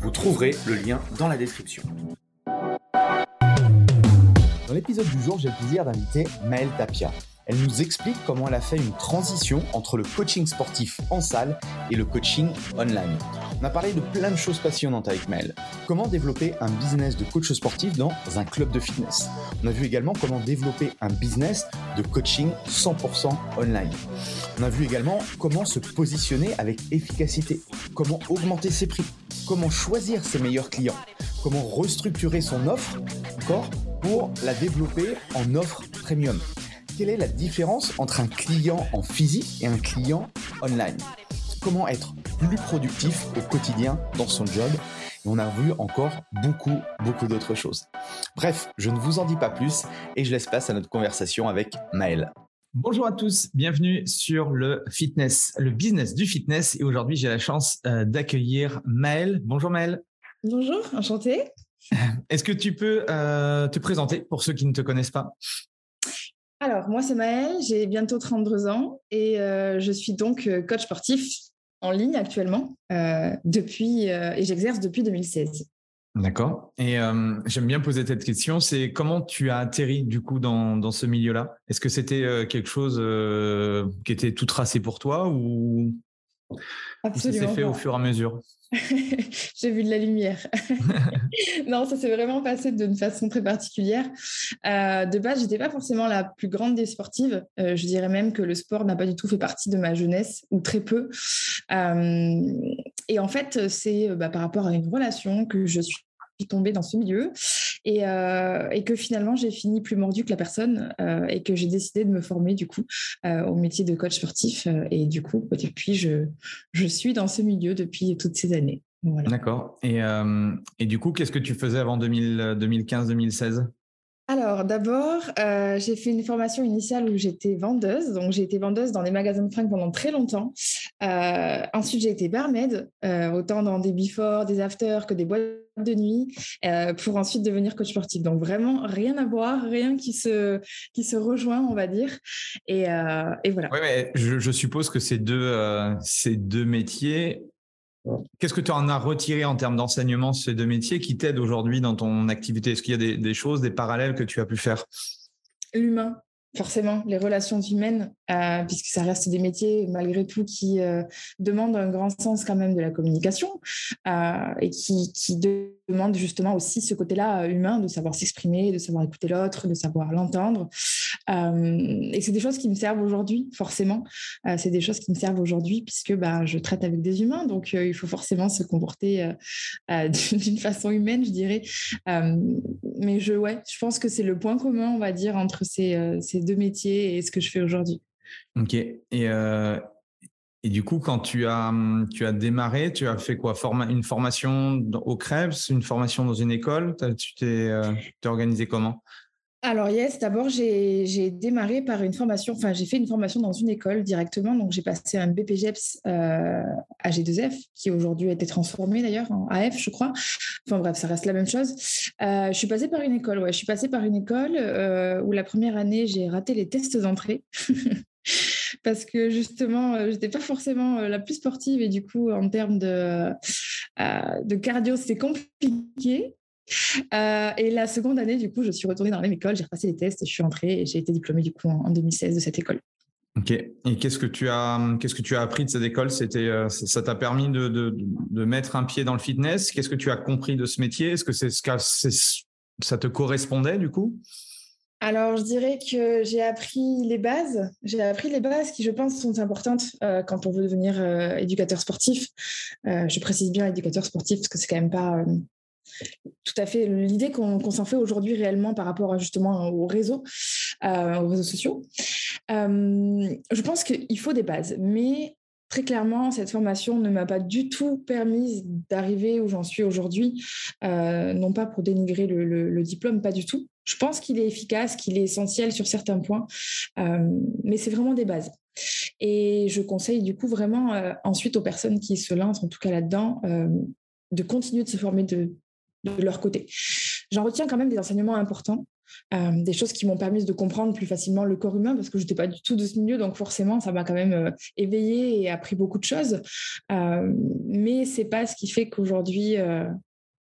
Vous trouverez le lien dans la description. Dans l'épisode du jour, j'ai le plaisir d'inviter Maëlle Tapia. Elle nous explique comment elle a fait une transition entre le coaching sportif en salle et le coaching online. On a parlé de plein de choses passionnantes avec Maëlle. Comment développer un business de coach sportif dans un club de fitness? On a vu également comment développer un business de coaching 100% online. On a vu également comment se positionner avec efficacité, comment augmenter ses prix, comment choisir ses meilleurs clients, comment restructurer son offre encore pour la développer en offre premium. Quelle est la différence entre un client en physique et un client online? Comment être plus productif au quotidien dans son job? On a vu encore beaucoup, beaucoup d'autres choses. Bref, je ne vous en dis pas plus et je laisse place à notre conversation avec Maëlle. Bonjour à tous, bienvenue sur le fitness, le business du fitness. Et aujourd'hui, j'ai la chance euh, d'accueillir Maëlle. Bonjour Maëlle. Bonjour, enchantée. Est-ce que tu peux euh, te présenter pour ceux qui ne te connaissent pas? Alors, moi, c'est Maëlle, j'ai bientôt 32 ans et euh, je suis donc coach sportif en ligne actuellement depuis, et j'exerce depuis 2016. D'accord. Et euh, j'aime bien poser cette question, c'est comment tu as atterri du coup dans, dans ce milieu-là? Est-ce que c'était euh, quelque chose euh, qui était tout tracé pour toi ou, Absolument ça s'est fait au fur et à mesure? J'ai vu de la lumière. non, ça s'est vraiment passé d'une façon très particulière. de base, j'étais pas forcément la plus grande des sportives. je dirais même que le sport n'a pas du tout fait partie de ma jeunesse, ou très peu. et en fait, c'est bah, par rapport à une relation que je suis tombée dans ce milieu et, euh, et que finalement j'ai fini plus mordu que la personne euh, et que j'ai décidé de me former du coup euh, au métier de coach sportif et du coup depuis je, je suis dans ce milieu depuis toutes ces années. D'accord. Et, et, du coup, qu'est-ce que tu faisais avant 2015-2016 alors, d'abord, euh, j'ai fait une formation initiale où j'étais vendeuse. Donc, j'ai été vendeuse dans des magasins de fringues pendant très longtemps. Euh, ensuite, j'ai été barmaid, euh, autant dans des before, des after que des boîtes de nuit, pour ensuite devenir coach sportif. Donc, vraiment, rien à voir, rien qui se, qui se rejoint, on va dire. Et, voilà. Oui, mais je, je, suppose que ces deux, ces deux métiers Qu'est-ce que tu en as retiré en termes d'enseignement ces deux métiers qui t'aident aujourd'hui dans ton activité? Est-ce qu'il y a des, des, choses, des parallèles que tu as pu faire? L'humain, forcément, les relations humaines, euh, puisque ça reste des métiers malgré tout qui euh, demandent un grand sens quand même de la communication euh, et qui, qui demandent justement aussi ce côté-là humain de savoir s'exprimer, de savoir écouter l'autre, de savoir l'entendre. et c'est des choses qui me servent aujourd'hui, forcément. c'est des choses qui me servent aujourd'hui puisque bah, je traite avec des humains, donc il faut forcément se comporter d'une façon humaine, je dirais. mais je, ouais, je pense que c'est le point commun, on va dire, entre ces, ces deux métiers et ce que je fais aujourd'hui. Ok. Et, euh, et du coup, quand tu as, tu as démarré, tu as fait quoi? Une formation au Krebs, une formation dans une école? Tu t'es euh, organisé comment? Alors yes, d'abord j'ai démarré par une formation, enfin j'ai fait une formation dans une école directement, donc j'ai passé un BPGEPS euh, AG2F qui aujourd'hui a été transformé d'ailleurs en AF je crois. Enfin bref, ça reste la même chose. Euh, je suis passée par une école, ouais, je suis passée par une école euh, où la première année j'ai raté les tests d'entrée. parce que justement, je n'étais pas forcément la plus sportive et du coup, en termes de, de cardio, c'était compliqué. Euh, et la seconde année, du coup, je suis retournée dans la même école, j'ai repassé les tests et je suis entrée et j'ai été diplômée du coup en, 2016 de cette école. Ok. Et qu'est-ce que tu as, qu'est-ce que tu as appris de cette école? C'était, euh, ça t'a permis de, de, de, mettre un pied dans le fitness? Qu'est-ce que tu as compris de ce métier? Est-ce que c'est ce ça te correspondait du coup? Alors, je dirais que j'ai appris les bases. J'ai appris les bases qui, je pense, sont importantes euh, quand on veut devenir éducateur sportif. je précise bien éducateur sportif parce que c'est quand même pas tout à fait l'idée qu'on s'en fait aujourd'hui réellement par rapport justement aux réseaux, euh, aux réseaux sociaux. Euh, je pense qu'il faut des bases, mais très clairement, cette formation ne m'a pas du tout permis d'arriver où j'en suis aujourd'hui, non pas pour dénigrer le, diplôme, pas du tout. Je pense qu'il est efficace, qu'il est essentiel sur certains points, mais c'est vraiment des bases. Et je conseille du coup vraiment ensuite aux personnes qui se lancent, en tout cas là-dedans, de continuer de se former de leur côté. J'en retiens quand même des enseignements importants. Euh, des choses qui m'ont permis de comprendre plus facilement le corps humain parce que je n'étais pas du tout de ce milieu, donc forcément ça m'a quand même euh, éveillée et appris beaucoup de choses. Euh, mais c'est pas ce qui fait qu'aujourd'hui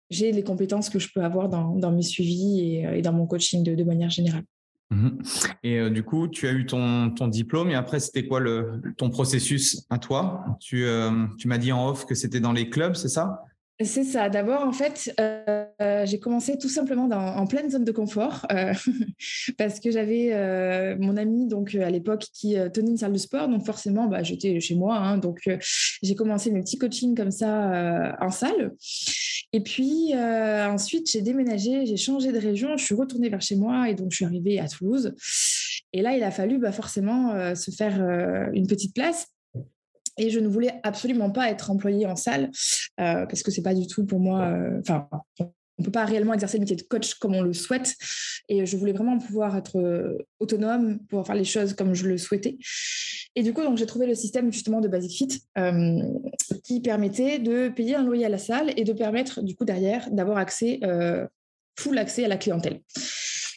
j'ai les compétences que je peux avoir dans, mes suivis et, dans mon coaching de, manière générale. Mmh et du coup, tu as eu ton, ton diplôme et après, c'était quoi le, ton processus à toi? Tu, tu m'as dit en off que c'était dans les clubs, c'est ça? C'est ça. D'abord, en fait, euh, j'ai commencé tout simplement en pleine zone de confort euh, parce que j'avais euh, mon ami donc à l'époque qui tenait une salle de sport, donc forcément, bah, j'étais chez moi, hein, donc j'ai commencé mes petits coachings comme ça en salle. Et puis ensuite, j'ai déménagé, j'ai changé de région, je suis retournée vers chez moi et donc je suis arrivée à Toulouse. Et là, il a fallu bah, forcément se faire une petite place et je ne voulais absolument pas être employée en salle euh, parce que c'est pas du tout pour moi. Euh, enfin, on peut pas réellement exercer le métier de coach comme on le souhaite. Et je voulais vraiment pouvoir être euh, autonome, pouvoir faire les choses comme je le souhaitais. Et du coup, j'ai trouvé le système justement de Basic Fit qui permettait de payer un loyer à la salle et de permettre du coup derrière d'avoir accès full accès à la clientèle.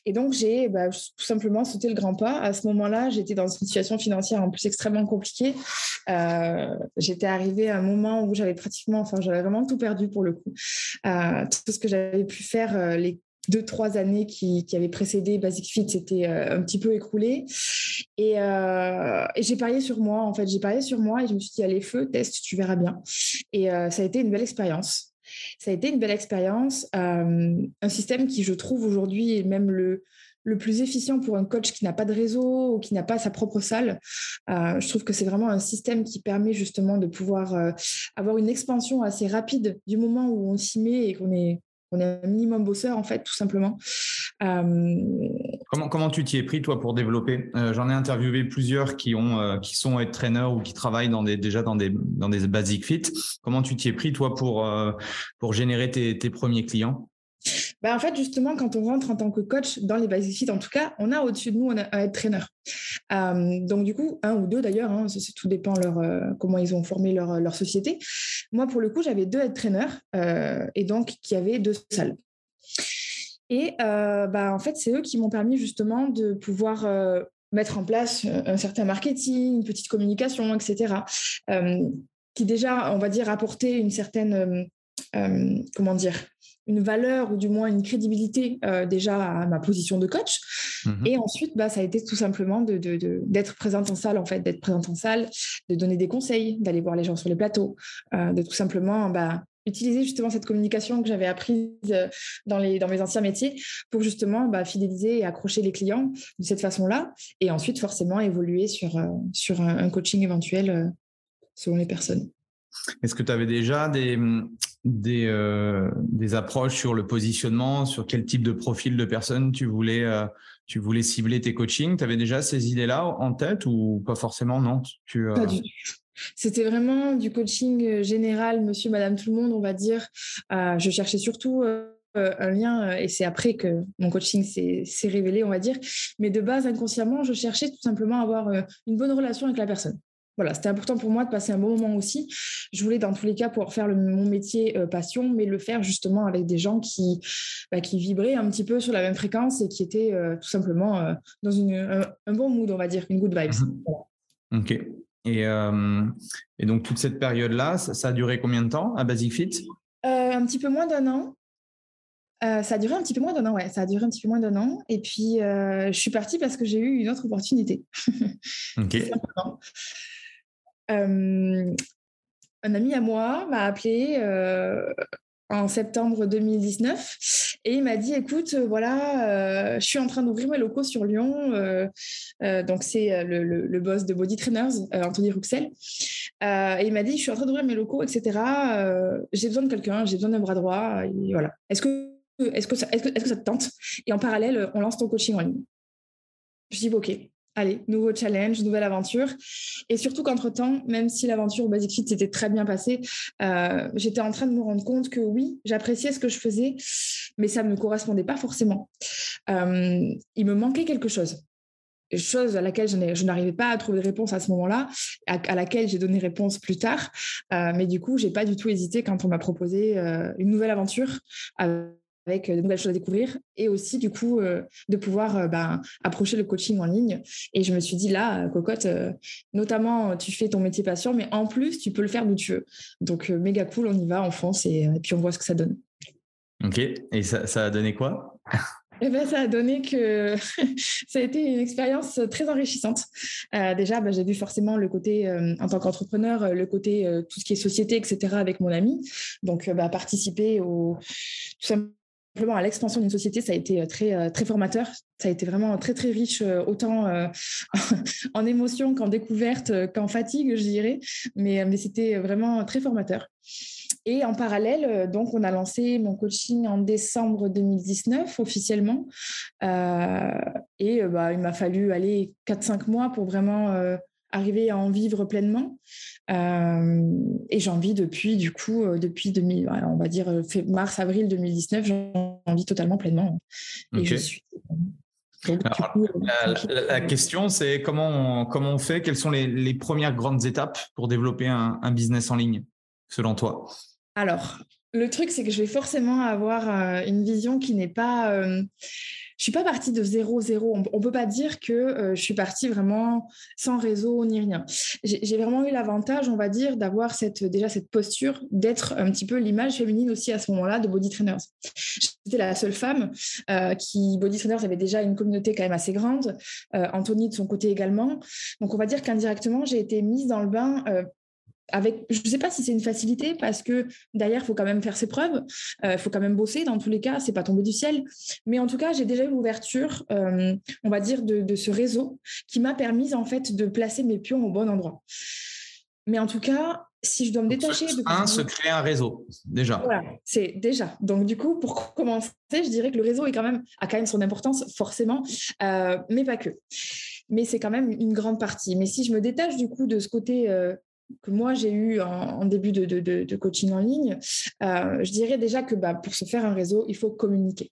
Et donc, j'ai bah, tout simplement sauté le grand pas. À ce moment-là, j'étais dans une situation financière en plus extrêmement compliquée. Euh, j'étais arrivée à un moment où j'avais pratiquement, enfin, j'avais vraiment tout perdu pour le coup. Euh, tout ce que j'avais pu faire euh, les deux, trois années qui, avaient précédé Basic Fit c'était un petit peu écroulé. Et, et j'ai parié sur moi, en fait. J'ai parié sur moi et je me suis dit, allez, feu, teste, tu verras bien. Et ça a été une belle expérience. Ça a été une belle expérience, euh, un système qui, je trouve, aujourd'hui est même le, le plus efficient pour un coach qui n'a pas de réseau ou qui n'a pas sa propre salle. Euh, je trouve que c'est vraiment un système qui permet justement de pouvoir euh, avoir une expansion assez rapide du moment où on s'y met et qu'on est on est un minimum bosseur en fait, tout simplement. Euh, comment, comment tu t'y es pris toi pour développer? Euh, J'en ai interviewé plusieurs qui ont euh, qui sont être traîneurs ou qui travaillent dans des, déjà dans des dans des basic fit. Comment tu t'y es pris toi pour pour générer tes, tes premiers clients? Bah, en fait, justement, quand on rentre en tant que coach dans les basic fit, en tout cas, on a au-dessus de nous un être traîneur. Euh, donc, du coup, un ou deux d'ailleurs, hein, tout dépend leur, euh, comment ils ont formé leur, leur, société. Moi, pour le coup, j'avais deux head trainers euh, et donc qui avaient deux salles. Et bah, en fait, c'est eux qui m'ont permis justement de pouvoir mettre en place un certain marketing, une petite communication, etc. qui déjà, on va dire, apportait une certaine, comment dire, une valeur ou du moins une crédibilité déjà à ma position de coach. Mhm. Et ensuite, bah, ça a été tout simplement d'être de, de, présente en salle, en fait, d'être présente en salle, de donner des conseils, d'aller voir les gens sur les plateaux, de tout simplement bah, utiliser justement cette communication que j'avais apprise euh, dans, les, dans mes anciens métiers pour justement bah, fidéliser et accrocher les clients de cette façon-là. Et ensuite, forcément, évoluer sur, sur un, coaching éventuel selon les personnes. Est-ce que tu avais déjà des, des, euh, des approches sur le positionnement, sur quel type de profil de personne tu voulais, euh, tu voulais cibler tes coachings? Tu avais déjà ces idées-là en tête ou pas forcément? Non tu, euh... Pas du tout. C'était vraiment du coaching euh, général, monsieur, madame, tout le monde, on va dire. Euh, je cherchais surtout un lien, et c'est après que mon coaching s'est révélé, on va dire. Mais de base, inconsciemment, je cherchais tout simplement à avoir une bonne relation avec la personne voilà, c'était important pour moi de passer un bon moment aussi. Je voulais dans tous les cas pouvoir faire mon métier euh, passion, mais le faire justement avec des gens qui, bah, qui vibraient un petit peu sur la même fréquence et qui étaient euh, tout simplement euh, dans une, un, bon mood, on va dire, une good vibes. Mhm. Ok. Et, et, donc toute cette période-là, ça, a duré combien de temps à Basic Fit? Un petit peu moins d'un an. ça a duré un petit peu moins d'un an, ouais. Ça a duré un petit peu moins d'un an. Et puis, je suis partie parce que j'ai eu une autre opportunité. ok. Euh, un ami à moi m'a appelé euh, en septembre 2019 et il m'a dit écoute voilà euh, je suis en train d'ouvrir mes locaux sur Lyon donc c'est le, boss de Body Trainers Anthony Ruxel et il m'a dit je suis en train d'ouvrir mes locaux etc j'ai besoin de quelqu'un j'ai besoin d'un bras droit voilà. Est-ce que est-ce que, ça, est-ce que, ça te tente? Et en parallèle on lance ton coaching en ligne. Je dis ok allez, nouveau challenge, nouvelle aventure. Et surtout qu'entre-temps, même si l'aventure Basic Fit s'était très bien passée, euh, j'étais en train de me rendre compte que oui, j'appréciais ce que je faisais, mais ça ne me correspondait pas forcément. Euh, il me manquait quelque chose. Chose à laquelle je n'arrivais pas à trouver de réponse à ce moment-là, à, laquelle j'ai donné réponse plus tard. Euh, mais du coup, j'ai pas du tout hésité quand on m'a proposé une nouvelle aventure de nouvelles choses à découvrir et aussi du coup euh, de pouvoir euh, ben, approcher le coaching en ligne. Et je me suis dit là, cocotte, euh, notamment tu fais ton métier patient, mais en plus tu peux le faire d'où tu veux. Donc méga cool, on y va en France et, puis on voit ce que ça donne. Ok, et ça, a donné quoi? Eh ben, ça a donné que ça a été une expérience très enrichissante. déjà, ben, j'ai vu forcément le côté, en tant qu'entrepreneur, le côté tout ce qui est société, etc., avec mon ami. Donc, ben, participer au, tout simplement à l'expansion d'une société, ça a été euh, très, euh, très formateur. Ça a été vraiment très, très riche, euh, autant en émotions qu'en découverte, qu'en fatigue, je dirais. Mais, mais c'était vraiment très formateur. Et en parallèle, donc, on a lancé mon coaching en décembre 2019 officiellement. et bah, il m'a fallu aller 4-5 mois pour vraiment arriver à en vivre pleinement. Euh, et j'en vis depuis, du coup, euh, depuis 2000, on va dire euh, mars, avril 2019, j'en vis totalement pleinement. Et je suis. la, question, c'est comment on, comment on fait? Quelles sont les, premières grandes étapes pour développer un, business en ligne, selon toi? Alors, le truc, c'est que je vais forcément avoir une vision qui n'est pas je suis pas partie de zéro zéro. On, ne peut pas dire que euh, je suis partie vraiment sans réseau ni rien. J'ai vraiment eu l'avantage, on va dire, d'avoir déjà cette posture d'être un petit peu l'image féminine aussi à ce moment-là de body trainers. J'étais la seule femme euh, qui body trainers avait déjà une communauté quand même assez grande. Euh, Anthony de son côté également. Donc on va dire qu'indirectement j'ai été mise dans le bain avec, je ne sais pas si c'est une facilité parce que derrière, il faut quand même faire ses preuves, il euh, faut quand même bosser. Dans tous les cas, c'est pas tombé du ciel. Mais en tout cas, j'ai déjà eu l'ouverture, euh, on va dire, de, ce réseau qui m'a permis en fait de placer mes pions au bon endroit. Mais en tout cas, si je dois me détacher de un, se créer un réseau déjà. Voilà, c'est déjà. Donc du coup, pour commencer, je dirais que le réseau est quand même a quand même son importance forcément, euh, mais pas que. Mais c'est quand même une grande partie. Mais si je me détache du coup de ce côté que moi j'ai eu en, début de, coaching en ligne, euh, je dirais déjà que bah, pour se faire un réseau, il faut communiquer.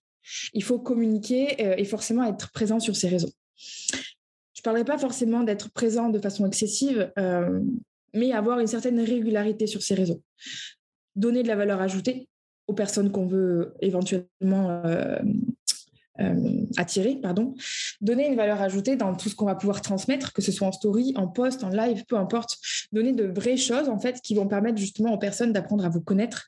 Il faut communiquer euh, et forcément être présent sur ces réseaux. Je ne parlerai pas forcément d'être présent de façon excessive, euh, mais avoir une certaine régularité sur ces réseaux. Donner de la valeur ajoutée aux personnes qu'on veut éventuellement euh, attirer, pardon, donner une valeur ajoutée dans tout ce qu'on va pouvoir transmettre, que ce soit en story, en post, en live, peu importe, donner de vraies choses en fait qui vont permettre justement aux personnes d'apprendre à vous connaître.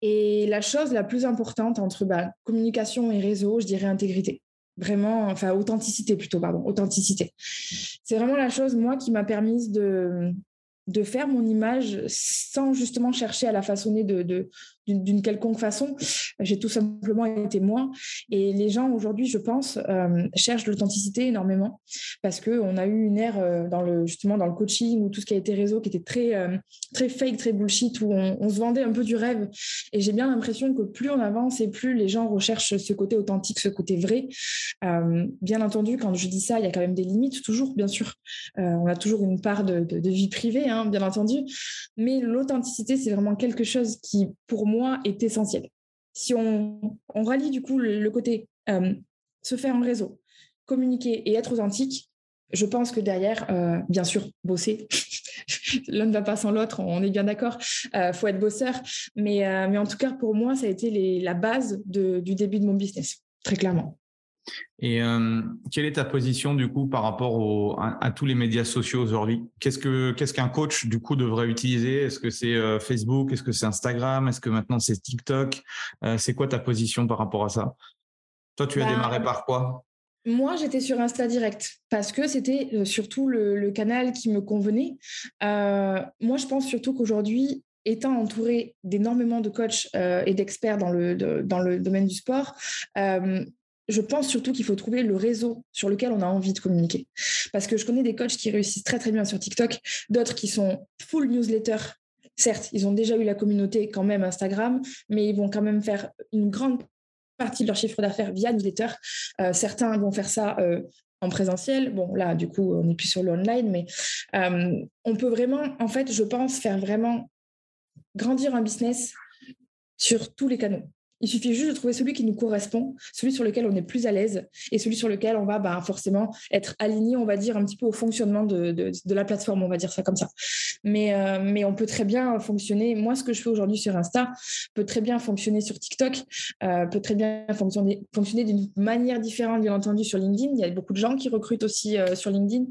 Et la chose la plus importante entre bah, communication et réseau, je dirais intégrité. Vraiment, enfin authenticité plutôt, pardon, authenticité. C'est vraiment la chose, moi, qui m'a permise de, de faire mon image sans justement chercher à la façonner de, d'une quelconque façon. J'ai tout simplement été moi. Et les gens aujourd'hui, je pense, euh, cherchent l'authenticité énormément parce qu'on a eu une ère euh, dans le, justement dans le coaching ou tout ce qui a été réseau qui était très, euh, très fake, très bullshit, où on, se vendait un peu du rêve. Et j'ai bien l'impression que plus on avance et plus les gens recherchent ce côté authentique, ce côté vrai. bien entendu, quand je dis ça, il y a quand même des limites, toujours, bien sûr. on a toujours une part de, de vie privée, hein, bien entendu. Mais l'authenticité, c'est vraiment quelque chose qui, pour moi, moi, est essentiel. Si on, on rallie du coup le, côté euh, se faire un réseau, communiquer et être authentique, je pense que derrière, euh, bien sûr, bosser. L'un ne va pas sans l'autre, on est bien d'accord. Il euh, faut être bosseur. Mais, mais en tout cas, pour moi, ça a été la base du début de mon business, très clairement. Et euh, quelle est ta position du coup par rapport à, tous les médias sociaux aujourd'hui? Qu'est-ce que qu'est-ce qu'un coach du coup devrait utiliser? Est-ce que c'est euh, Facebook? Est-ce que c'est Instagram? Est-ce que maintenant c'est TikTok? Euh, C'est quoi ta position par rapport à ça? Toi, tu as bah, démarré par quoi? moi, j'étais sur Insta Direct parce que c'était surtout le, canal qui me convenait. moi, je pense surtout qu'aujourd'hui, étant entouré d'énormément de coachs et d'experts dans le, dans le domaine du sport, je pense surtout qu'il faut trouver le réseau sur lequel on a envie de communiquer. Parce que je connais des coachs qui réussissent très très bien sur TikTok, d'autres qui sont full newsletter. Certes, ils ont déjà eu la communauté quand même Instagram, mais ils vont quand même faire une grande partie de leur chiffre d'affaires via newsletter. Euh, certains vont faire ça euh, en présentiel. Bon, là, du coup, on n'est plus sur le online, mais on peut vraiment, en fait, je pense, faire vraiment grandir un business sur tous les canaux. Il suffit juste de trouver celui qui nous correspond, celui sur lequel on est plus à l'aise et celui sur lequel on va bah, forcément être aligné, on va dire, un petit peu au fonctionnement de, la plateforme, on va dire ça comme ça. Mais, euh, mais on peut très bien fonctionner. Moi, ce que je fais aujourd'hui sur Insta peut très bien fonctionner sur TikTok, euh, peut très bien fonctionner, fonctionner d'une manière différente, bien entendu, sur LinkedIn. Il y a beaucoup de gens qui recrutent aussi euh, sur LinkedIn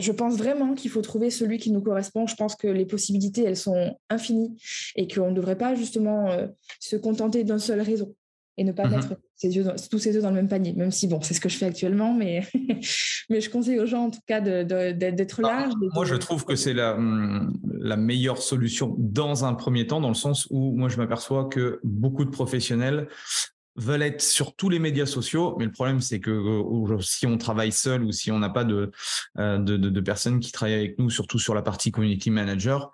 je pense vraiment qu'il faut trouver celui qui nous correspond. Je pense que les possibilités, elles sont infinies et qu'on ne devrait pas justement euh, se contenter d'un seul réseau et ne pas mmh mettre tous ses œufs dans le même panier, même si, bon, c'est ce que je fais actuellement, mais, mais je conseille aux gens, en tout cas, d'être large. moi, je trouve que c'est la, hum, la meilleure solution dans un premier temps, dans le sens où moi, je m'aperçois que beaucoup de professionnels veulent être sur tous les médias sociaux, mais le problème c'est que euh, si on travaille seul ou si on n'a pas de, euh, de, de, personnes qui travaillent avec nous, surtout sur la partie community manager,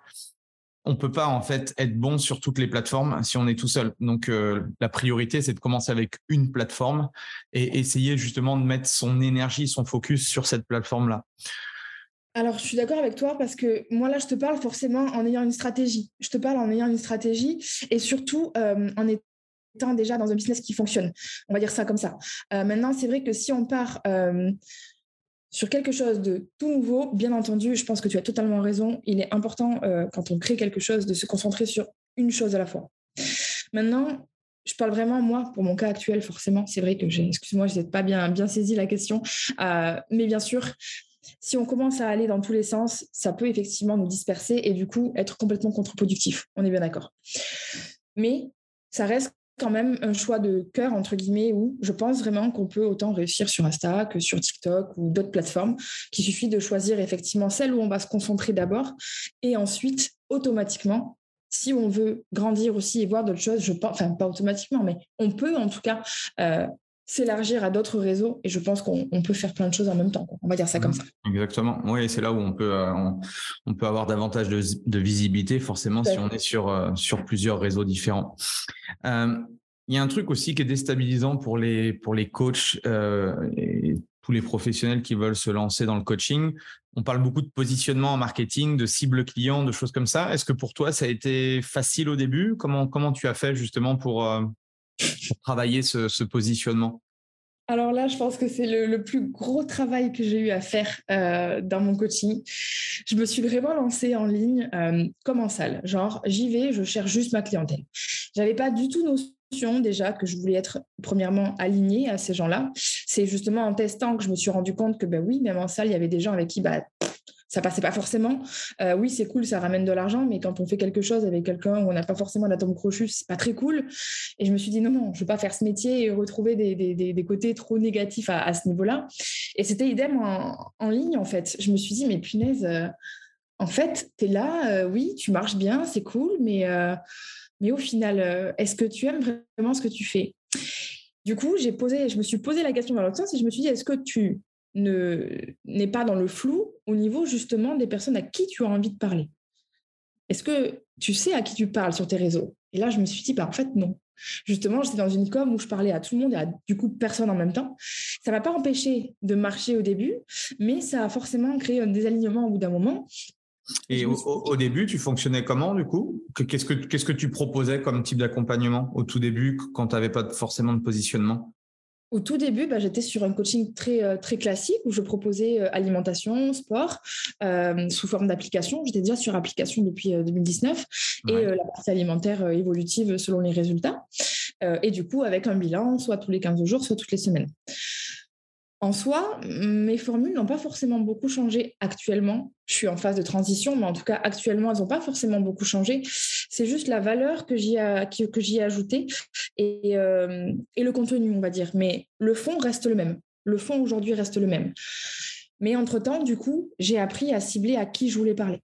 on peut pas en fait être bon sur toutes les plateformes si on est tout seul. Donc euh, la priorité c'est de commencer avec une plateforme et essayer justement de mettre son énergie, son focus sur cette plateforme là. Alors, je suis d'accord avec toi parce que moi, là, je te parle forcément en ayant une stratégie. Je te parle en ayant une stratégie et surtout en étant déjà dans un business qui fonctionne. On va dire ça comme ça. Euh, maintenant, c'est vrai que si on part euh, sur quelque chose de tout nouveau, bien entendu, je pense que tu as totalement raison. Il est important, euh, quand on crée quelque chose, de se concentrer sur une chose à la fois. Maintenant, je parle vraiment, moi, pour mon cas actuel, forcément. C'est vrai que j'ai, excuse-moi, je n'ai pas bien, bien saisi la question. mais bien sûr, si on commence à aller dans tous les sens, ça peut effectivement nous disperser et du coup être complètement contre-productif. On est bien d'accord. Mais ça reste quand même un choix de cœur, entre guillemets, où je pense vraiment qu'on peut autant réussir sur Insta que sur TikTok ou d'autres plateformes, qu'il suffit de choisir effectivement celle où on va se concentrer d'abord et ensuite, automatiquement, si on veut grandir aussi et voir d'autres choses, je pense, enfin pas automatiquement, mais on peut en tout cas euh, s'élargir à d'autres réseaux et je pense qu'on peut faire plein de choses en même temps. On va dire ça comme ça. Exactement. Oui, c'est là où on peut, euh, on, peut avoir davantage de, visibilité, forcément, si on est sur, euh, sur plusieurs réseaux différents. Euh, il y a un truc aussi qui est déstabilisant pour les, pour les coachs et tous les professionnels qui veulent se lancer dans le coaching. On parle beaucoup de positionnement en marketing, de cible client, de choses comme ça. Est-ce que pour toi, ça a été facile au début? Comment, comment tu as fait justement pour, pour travailler ce, positionnement? Alors là, je pense que c'est le, plus gros travail que j'ai eu à faire euh, dans mon coaching. Je me suis vraiment lancée en ligne euh, comme en salle. Genre, j'y vais, je cherche juste ma clientèle. J'avais pas du tout notion déjà que je voulais être premièrement alignée à ces gens-là. C'est justement en testant que je me suis rendu compte que ben oui, même en salle, il y avait des gens avec qui bah, ça passait pas forcément. Euh, oui, c'est cool, ça ramène de l'argent, mais quand on fait quelque chose avec quelqu'un où on n'a pas forcément d'atome crochu, c'est pas très cool. Et je me suis dit non, non, je veux pas faire ce métier et retrouver des, des, des, côtés trop négatifs à, ce niveau-là. Et c'était idem en, en, ligne, en fait. Je me suis dit, mais punaise, euh, en fait, tu es là, euh, oui, tu marches bien, c'est cool, mais, mais au final, est-ce que tu aimes vraiment ce que tu fais? Du coup, j'ai posé, je me suis posé la question dans l'autre sens et je me suis dit, est-ce que tu n'est pas dans le flou au niveau justement des personnes à qui tu as envie de parler. Est-ce que tu sais à qui tu parles sur tes réseaux? Et là, je me suis dit, bah, en fait, non. Justement, j'étais dans une com où je parlais à tout le monde et à du coup personne en même temps. Ça m'a pas empêché de marcher au début, mais ça a forcément créé un désalignement au bout d'un moment. Et au, début, tu fonctionnais comment du coup? Qu'est-ce que qu'est-ce que tu proposais comme type d'accompagnement au tout début quand tu n'avais pas forcément de positionnement? Au tout début, bah, j'étais sur un coaching très, euh, très classique où je proposais euh, alimentation, sport, euh, sous forme d'application. J'étais déjà sur application depuis 2019 et la partie alimentaire évolutive selon les résultats. et du coup, avec un bilan, soit tous les 15 jours, soit toutes les semaines. En soi, mes formules n'ont pas forcément beaucoup changé actuellement. Je suis en phase de transition, mais en tout cas, actuellement, elles n'ont pas forcément beaucoup changé. C'est juste la valeur que j'y ai, ajoutée et, euh, et le contenu, on va dire. Mais le fond reste le même. Le fond aujourd'hui reste le même. Mais entre-temps, du coup, j'ai appris à cibler à qui je voulais parler.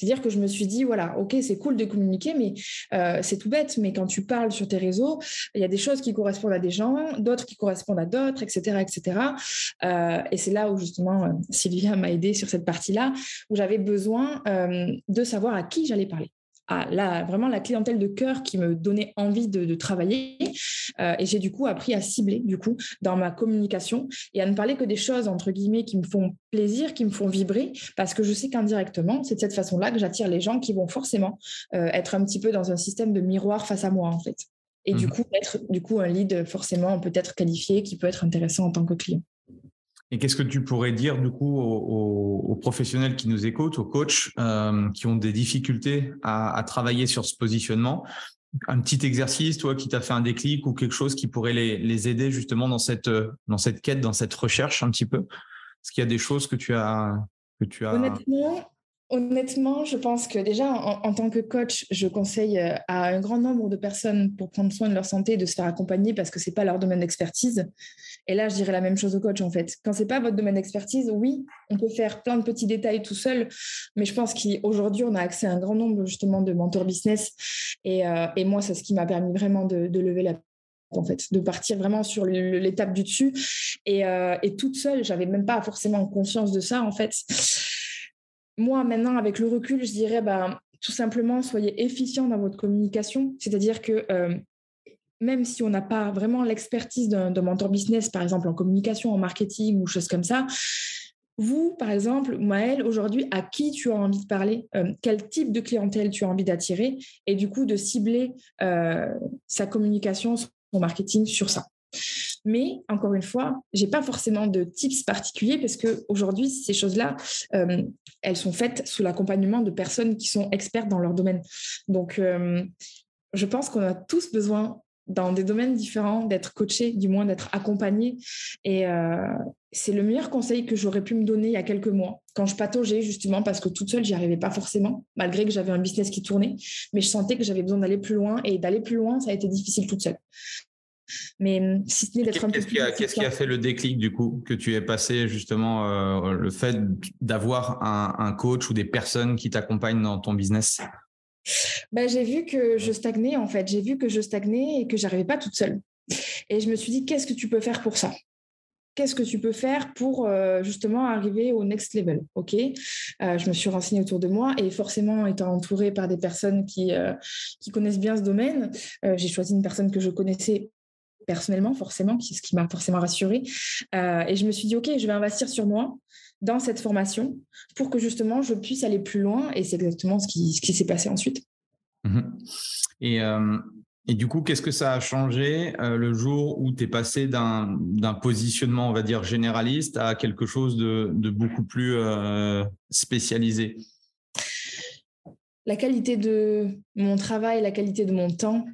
C'est-à-dire que je me suis dit, voilà, ok, c'est cool de communiquer, mais euh, c'est tout bête, mais quand tu parles sur tes réseaux, il y a des choses qui correspondent à des gens, d'autres qui correspondent à d'autres, etc. etc. Euh, et c'est là où justement euh, Sylvia m'a aidé sur cette partie-là, où j'avais besoin de savoir à qui j'allais parler. À la, vraiment la clientèle de cœur qui me donnait envie de, travailler, et j'ai du coup appris à cibler du coup dans ma communication et à ne parler que des choses entre guillemets qui me font plaisir, qui me font vibrer, parce que je sais qu'indirectement, c'est de cette façon-là que j'attire les gens qui vont forcément être un petit peu dans un système de miroir face à moi en fait. Et du mmh coup, être du coup un lead forcément peut-être qualifié qui peut être intéressant en tant que client. Et qu'est-ce que tu pourrais dire du coup aux, professionnels qui nous écoutent, aux coachs euh, qui ont des difficultés à, travailler sur ce positionnement? Un petit exercice, toi, qui t'a fait un déclic ou quelque chose qui pourrait les, aider justement dans cette, dans cette quête, dans cette recherche un petit peu? Est-ce qu'il y a des choses que tu as... Que tu as... Honnêtement, Honnêtement, je pense que déjà, en, tant que coach, je conseille euh, à un grand nombre de personnes pour prendre soin de leur santé de se faire accompagner parce que ce n'est pas leur domaine d'expertise. Et là, je dirais la même chose au coach, en fait. Quand ce n'est pas votre domaine d'expertise, oui, on peut faire plein de petits détails tout seul, mais je pense qu'aujourd'hui, on a accès à un grand nombre justement de mentors business. Et, euh, moi, c'est ce qui m'a permis vraiment de, lever la en fait, de partir vraiment sur l'étape du dessus. Et, euh, et toute seule, j'avais même pas forcément conscience de ça, en fait. Moi, maintenant, avec le recul, je dirais ben, tout simplement, soyez efficient dans votre communication. C'est-à-dire que euh, même si on n'a pas vraiment l'expertise d'un mentor business, par exemple en communication, en marketing ou choses comme ça, vous, par exemple, Maël, aujourd'hui, à qui tu as envie de parler, euh, quel type de clientèle tu as envie d'attirer, et du coup de cibler euh, sa communication, son marketing sur ça. Mais encore une fois, j'ai pas forcément de tips particuliers parce que aujourd'hui, ces choses-là, euh, elles sont faites sous l'accompagnement de personnes qui sont expertes dans leur domaine. Donc, je pense qu'on a tous besoin dans des domaines différents, d'être coachés, du moins d'être accompagnés. Et euh, c'est le meilleur conseil que j'aurais pu me donner il y a quelques mois, quand je pataugeais justement, parce que toute seule, j'y arrivais pas forcément, malgré que j'avais un business qui tournait. Mais je sentais que j'avais besoin d'aller plus loin. Et d'aller plus loin, ça a été difficile toute seule. Mais hum, si ce n'est d'être un peu Qu'est-ce qui a fait le déclic du coup que tu es passé justement euh, le fait d'avoir un, coach ou des personnes qui t'accompagnent dans ton business? Ben, j'ai vu que je stagnais en fait. J'ai vu que je stagnais et que j'arrivais pas toute seule. Et je me suis dit qu'est-ce que tu peux faire pour ça? Qu'est-ce que tu peux faire pour euh, justement arriver au next level? Ok, euh, je me suis renseignée autour de moi et forcément étant entourée par des personnes qui, qui connaissent bien ce domaine, j'ai choisi une personne que je connaissais personnellement, forcément, ce qui m'a forcément rassurée. Euh, et je me suis dit, OK, je vais investir sur moi dans cette formation pour que justement je puisse aller plus loin. Et c'est exactement ce qui, ce qui s'est passé ensuite. Mmh et, euh, et, du coup, qu'est-ce que ça a changé euh, le jour où tu es passé d'un positionnement, on va dire, généraliste à quelque chose de, de beaucoup plus spécialisé? La qualité de mon travail, la qualité de mon temps,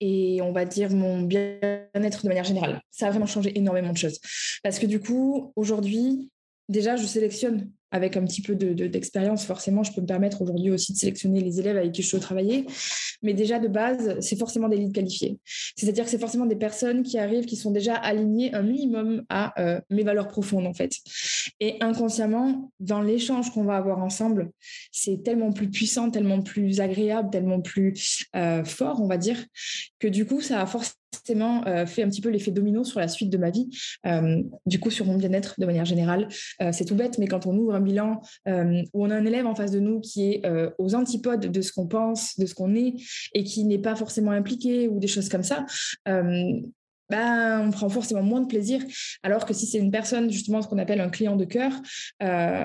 et on va dire mon bien-être de manière générale. Ça a vraiment changé énormément de choses. Parce que du coup, aujourd'hui, déjà, je sélectionne avec un petit peu d'expérience, forcément, je peux me permettre aujourd'hui aussi de sélectionner les élèves avec qui je veux travailler. Mais déjà, de base, c'est forcément des leads qualifiés. C'est-à-dire que c'est forcément des personnes qui arrivent, qui sont déjà alignées un minimum à euh, mes valeurs profondes, en fait. Et inconsciemment, dans l'échange qu'on va avoir ensemble, c'est tellement plus puissant, tellement plus agréable, tellement plus euh, fort, on va dire, que du coup, ça a forcément euh, fait un petit peu l'effet domino sur la suite de ma vie, du coup sur mon bien-être de manière générale. C'est tout bête, mais quand on ouvre bilan où on a un élève en face de nous qui est aux antipodes de ce qu'on pense, de ce qu'on est, et qui n'est pas forcément impliqué ou des choses comme ça, ben, on prend forcément moins de plaisir. Alors que si c'est une personne, justement, ce qu'on appelle un client de cœur,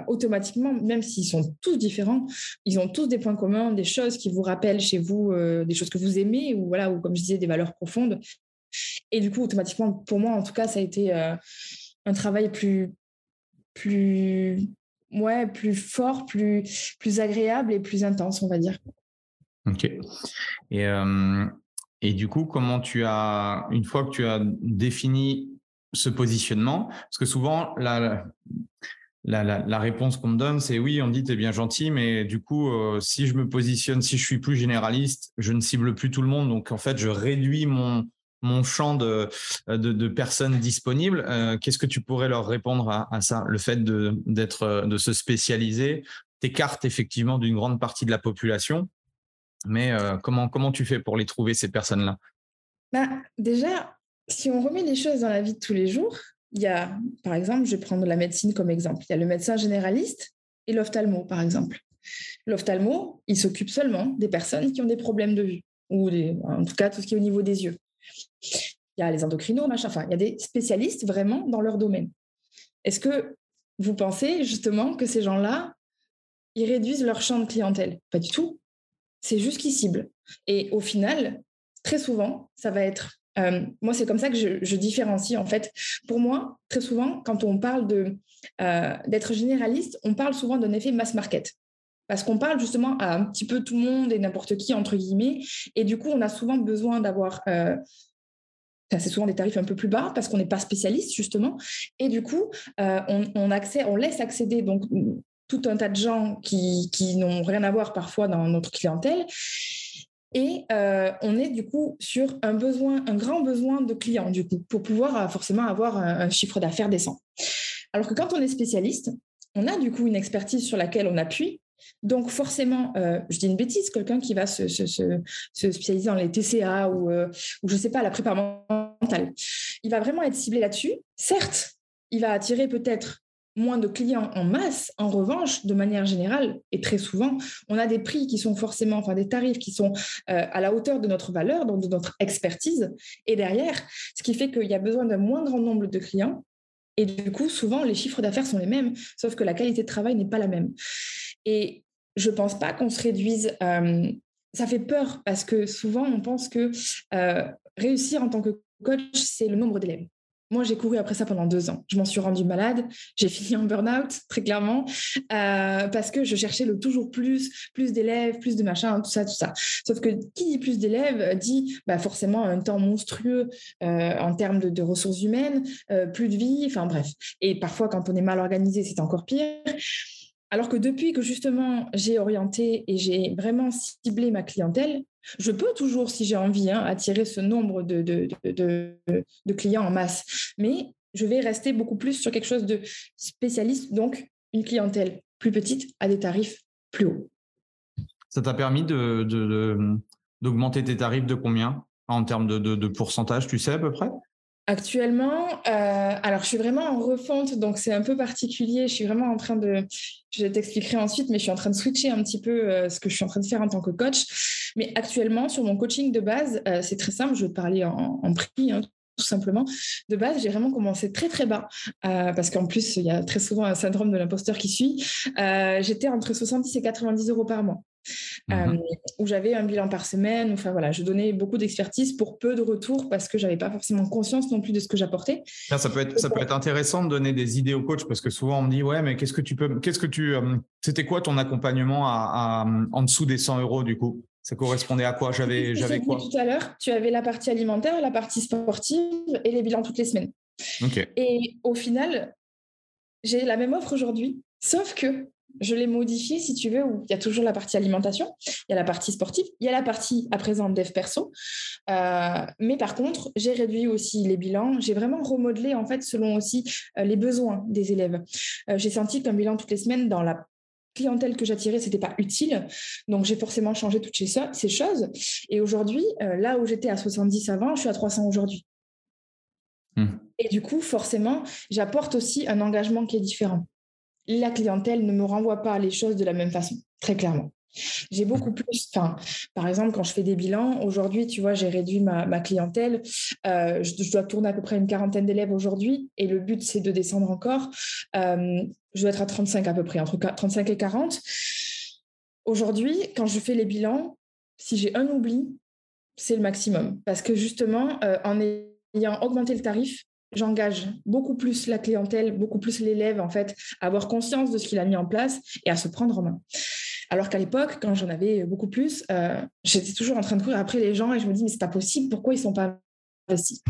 automatiquement, même s'ils sont tous différents, ils ont tous des points communs, des choses qui vous rappellent chez vous, des choses que vous aimez, ou voilà, ou comme je disais, des valeurs profondes. Et du coup, automatiquement, pour moi, en tout cas, ça a été un travail plus, plus, ouais, plus fort, plus, plus agréable et plus intense, on va dire. Ok. Et et du coup, comment tu as, une fois que tu as défini ce positionnement, parce que souvent, la, la, réponse qu'on me donne, c'est oui, on dit tu es bien gentil, mais du coup, euh, si je me positionne, si je suis plus généraliste, je ne cible plus tout le monde. Donc, en fait, je réduis mon, mon champ de, de, personnes disponibles. Euh, qu'est-ce que tu pourrais leur répondre à, ça Le fait de, d'être, de se spécialiser? T'écarte effectivement d'une grande partie de la population. Mais euh, comment, comment tu fais pour les trouver, ces personnes-là? Bah, Déjà, si on remet les choses dans la vie de tous les jours, il y a, par exemple, je vais prendre la médecine comme exemple. Il y a le médecin généraliste et l'ophtalmo, par exemple. L'ophtalmo, il s'occupe seulement des personnes qui ont des problèmes de vue, ou en tout cas tout ce qui est au niveau des yeux. Il y a les endocrinos, machin, enfin, il y a des spécialistes vraiment dans leur domaine. Est-ce que vous pensez justement que ces gens-là, ils réduisent leur champ de clientèle? Pas du tout. C'est juste qu'ils ciblent. Et au final, très souvent, ça va être euh, moi, c'est comme ça que je, différencie. En fait, pour moi, très souvent, quand on parle euh, d'être généraliste, on parle souvent d'un effet mass market. Parce qu'on parle justement à un petit peu tout le monde et n'importe qui, entre guillemets. Et du coup, on a souvent besoin d'avoir. Euh, c'est souvent des tarifs un peu plus bas parce qu'on n'est pas spécialiste, justement. Et du coup, on, on, accès, on laisse accéder donc, tout un tas de gens qui, qui n'ont rien à voir parfois dans notre clientèle et euh, on est du coup sur un besoin, un grand besoin de clients du coup, pour pouvoir euh, forcément avoir un, chiffre d'affaires décent. Alors que quand on est spécialiste, on a du coup une expertise sur laquelle on appuie. Donc forcément, euh, je dis une bêtise, quelqu'un qui va se, spécialiser dans les TCA ou, ou je ne sais pas, la prépa mentale, il va vraiment être ciblé là-dessus. Certes, il va attirer peut-être moins de clients en masse. En revanche, de manière générale, et très souvent, on a des prix qui sont forcément, enfin des tarifs qui sont euh, à la hauteur de notre valeur, donc de notre expertise. Et derrière, ce qui fait qu'il y a besoin d'un moins grand nombre de clients. Et du coup, souvent, les chiffres d'affaires sont les mêmes, sauf que la qualité de travail n'est pas la même. Et je pense pas qu'on se réduise. Euh, ça fait peur parce que souvent, on pense que euh, réussir en tant que coach, c'est le nombre d'élèves. Moi, j'ai couru après ça pendant deux ans. Je m'en suis rendue malade. J'ai fini en burn-out, très clairement, euh, parce que je cherchais le toujours plus, plus d'élèves, plus de machin, tout ça, tout ça. Sauf que qui dit plus d'élèves dit bah, forcément un temps monstrueux en termes de, ressources humaines, plus de vie, enfin bref. Et parfois, quand on est mal organisé, c'est encore pire. Alors que depuis que justement j'ai orienté et j'ai vraiment ciblé ma clientèle, je peux toujours, si j'ai envie, hein, attirer ce nombre de, de, clients en masse, mais je vais rester beaucoup plus sur quelque chose de spécialiste, donc une clientèle plus petite à des tarifs plus hauts. Ça t'a permis d'augmenter tes tarifs de combien en termes de, pourcentage, tu sais à peu près? Actuellement, euh, alors je suis vraiment en refonte, donc c'est un peu particulier. Je suis vraiment en train de, je t'expliquerai ensuite, mais je suis en train de switcher un petit peu euh, ce que je suis en train de faire en tant que coach. Mais actuellement, sur mon coaching de base, euh, c'est très simple. Je vais te parler en, prix. Hein, tout simplement. De base, j'ai vraiment commencé très très bas parce qu'en plus, il y a très souvent un syndrome de l'imposteur qui suit. J'étais entre 70 et 90 euros par mois. Mmh où j'avais un bilan par semaine. Enfin voilà, je donnais beaucoup d'expertise pour peu de retours parce que j'avais pas forcément conscience non plus de ce que j'apportais. Ça peut être ça peut être intéressant de donner des idées aux coachs parce que souvent on me dit ouais mais qu'est-ce que tu peux qu'est-ce que tu c'était quoi ton accompagnement à, en dessous des 100 euros du coup? Ça correspondait à quoi? J'avais j'avais quoi? Tout à l'heure, tu avais la partie alimentaire, la partie sportive et les bilans toutes les semaines. Et au final, j'ai la même offre aujourd'hui, sauf que je l'ai modifié, si tu veux, où il y a toujours la partie alimentation, il y a la partie sportive, il y a la partie à présent dev perso. Euh, mais par contre, j'ai réduit aussi les bilans. J'ai vraiment remodelé, en fait, selon aussi euh, les besoins des élèves. Euh, j'ai senti qu'un bilan toutes les semaines dans la clientèle que j'attirais, c'était pas utile. Donc, j'ai forcément changé toutes ces, ces choses. Et aujourd'hui, là où j'étais à 70 avant, je suis à 300 aujourd'hui. Mmh. Et du coup, forcément, j'apporte aussi un engagement qui est différent la clientèle ne me renvoie pas les choses de la même façon, très clairement. J'ai beaucoup plus, enfin, par exemple, quand je fais des bilans, aujourd'hui, tu vois, j'ai réduit ma, clientèle. Euh, je, dois tourner à peu près une quarantaine d'élèves aujourd'hui et le but, c'est de descendre encore. Euh, je dois être à 35 à peu près, entre 35 et 40. Aujourd'hui, quand je fais les bilans, si j'ai un oubli, c'est le maximum. Parce que justement, euh, en ayant augmenté le tarif, j'engage beaucoup plus la clientèle, beaucoup plus l'élève, en fait, à avoir conscience de ce qu'il a mis en place et à se prendre en main. Alors qu'à l'époque, quand j'en avais beaucoup plus, euh, j'étais toujours en train de courir après les gens et je me dis, mais c'est pas possible, pourquoi ils sont pas investis?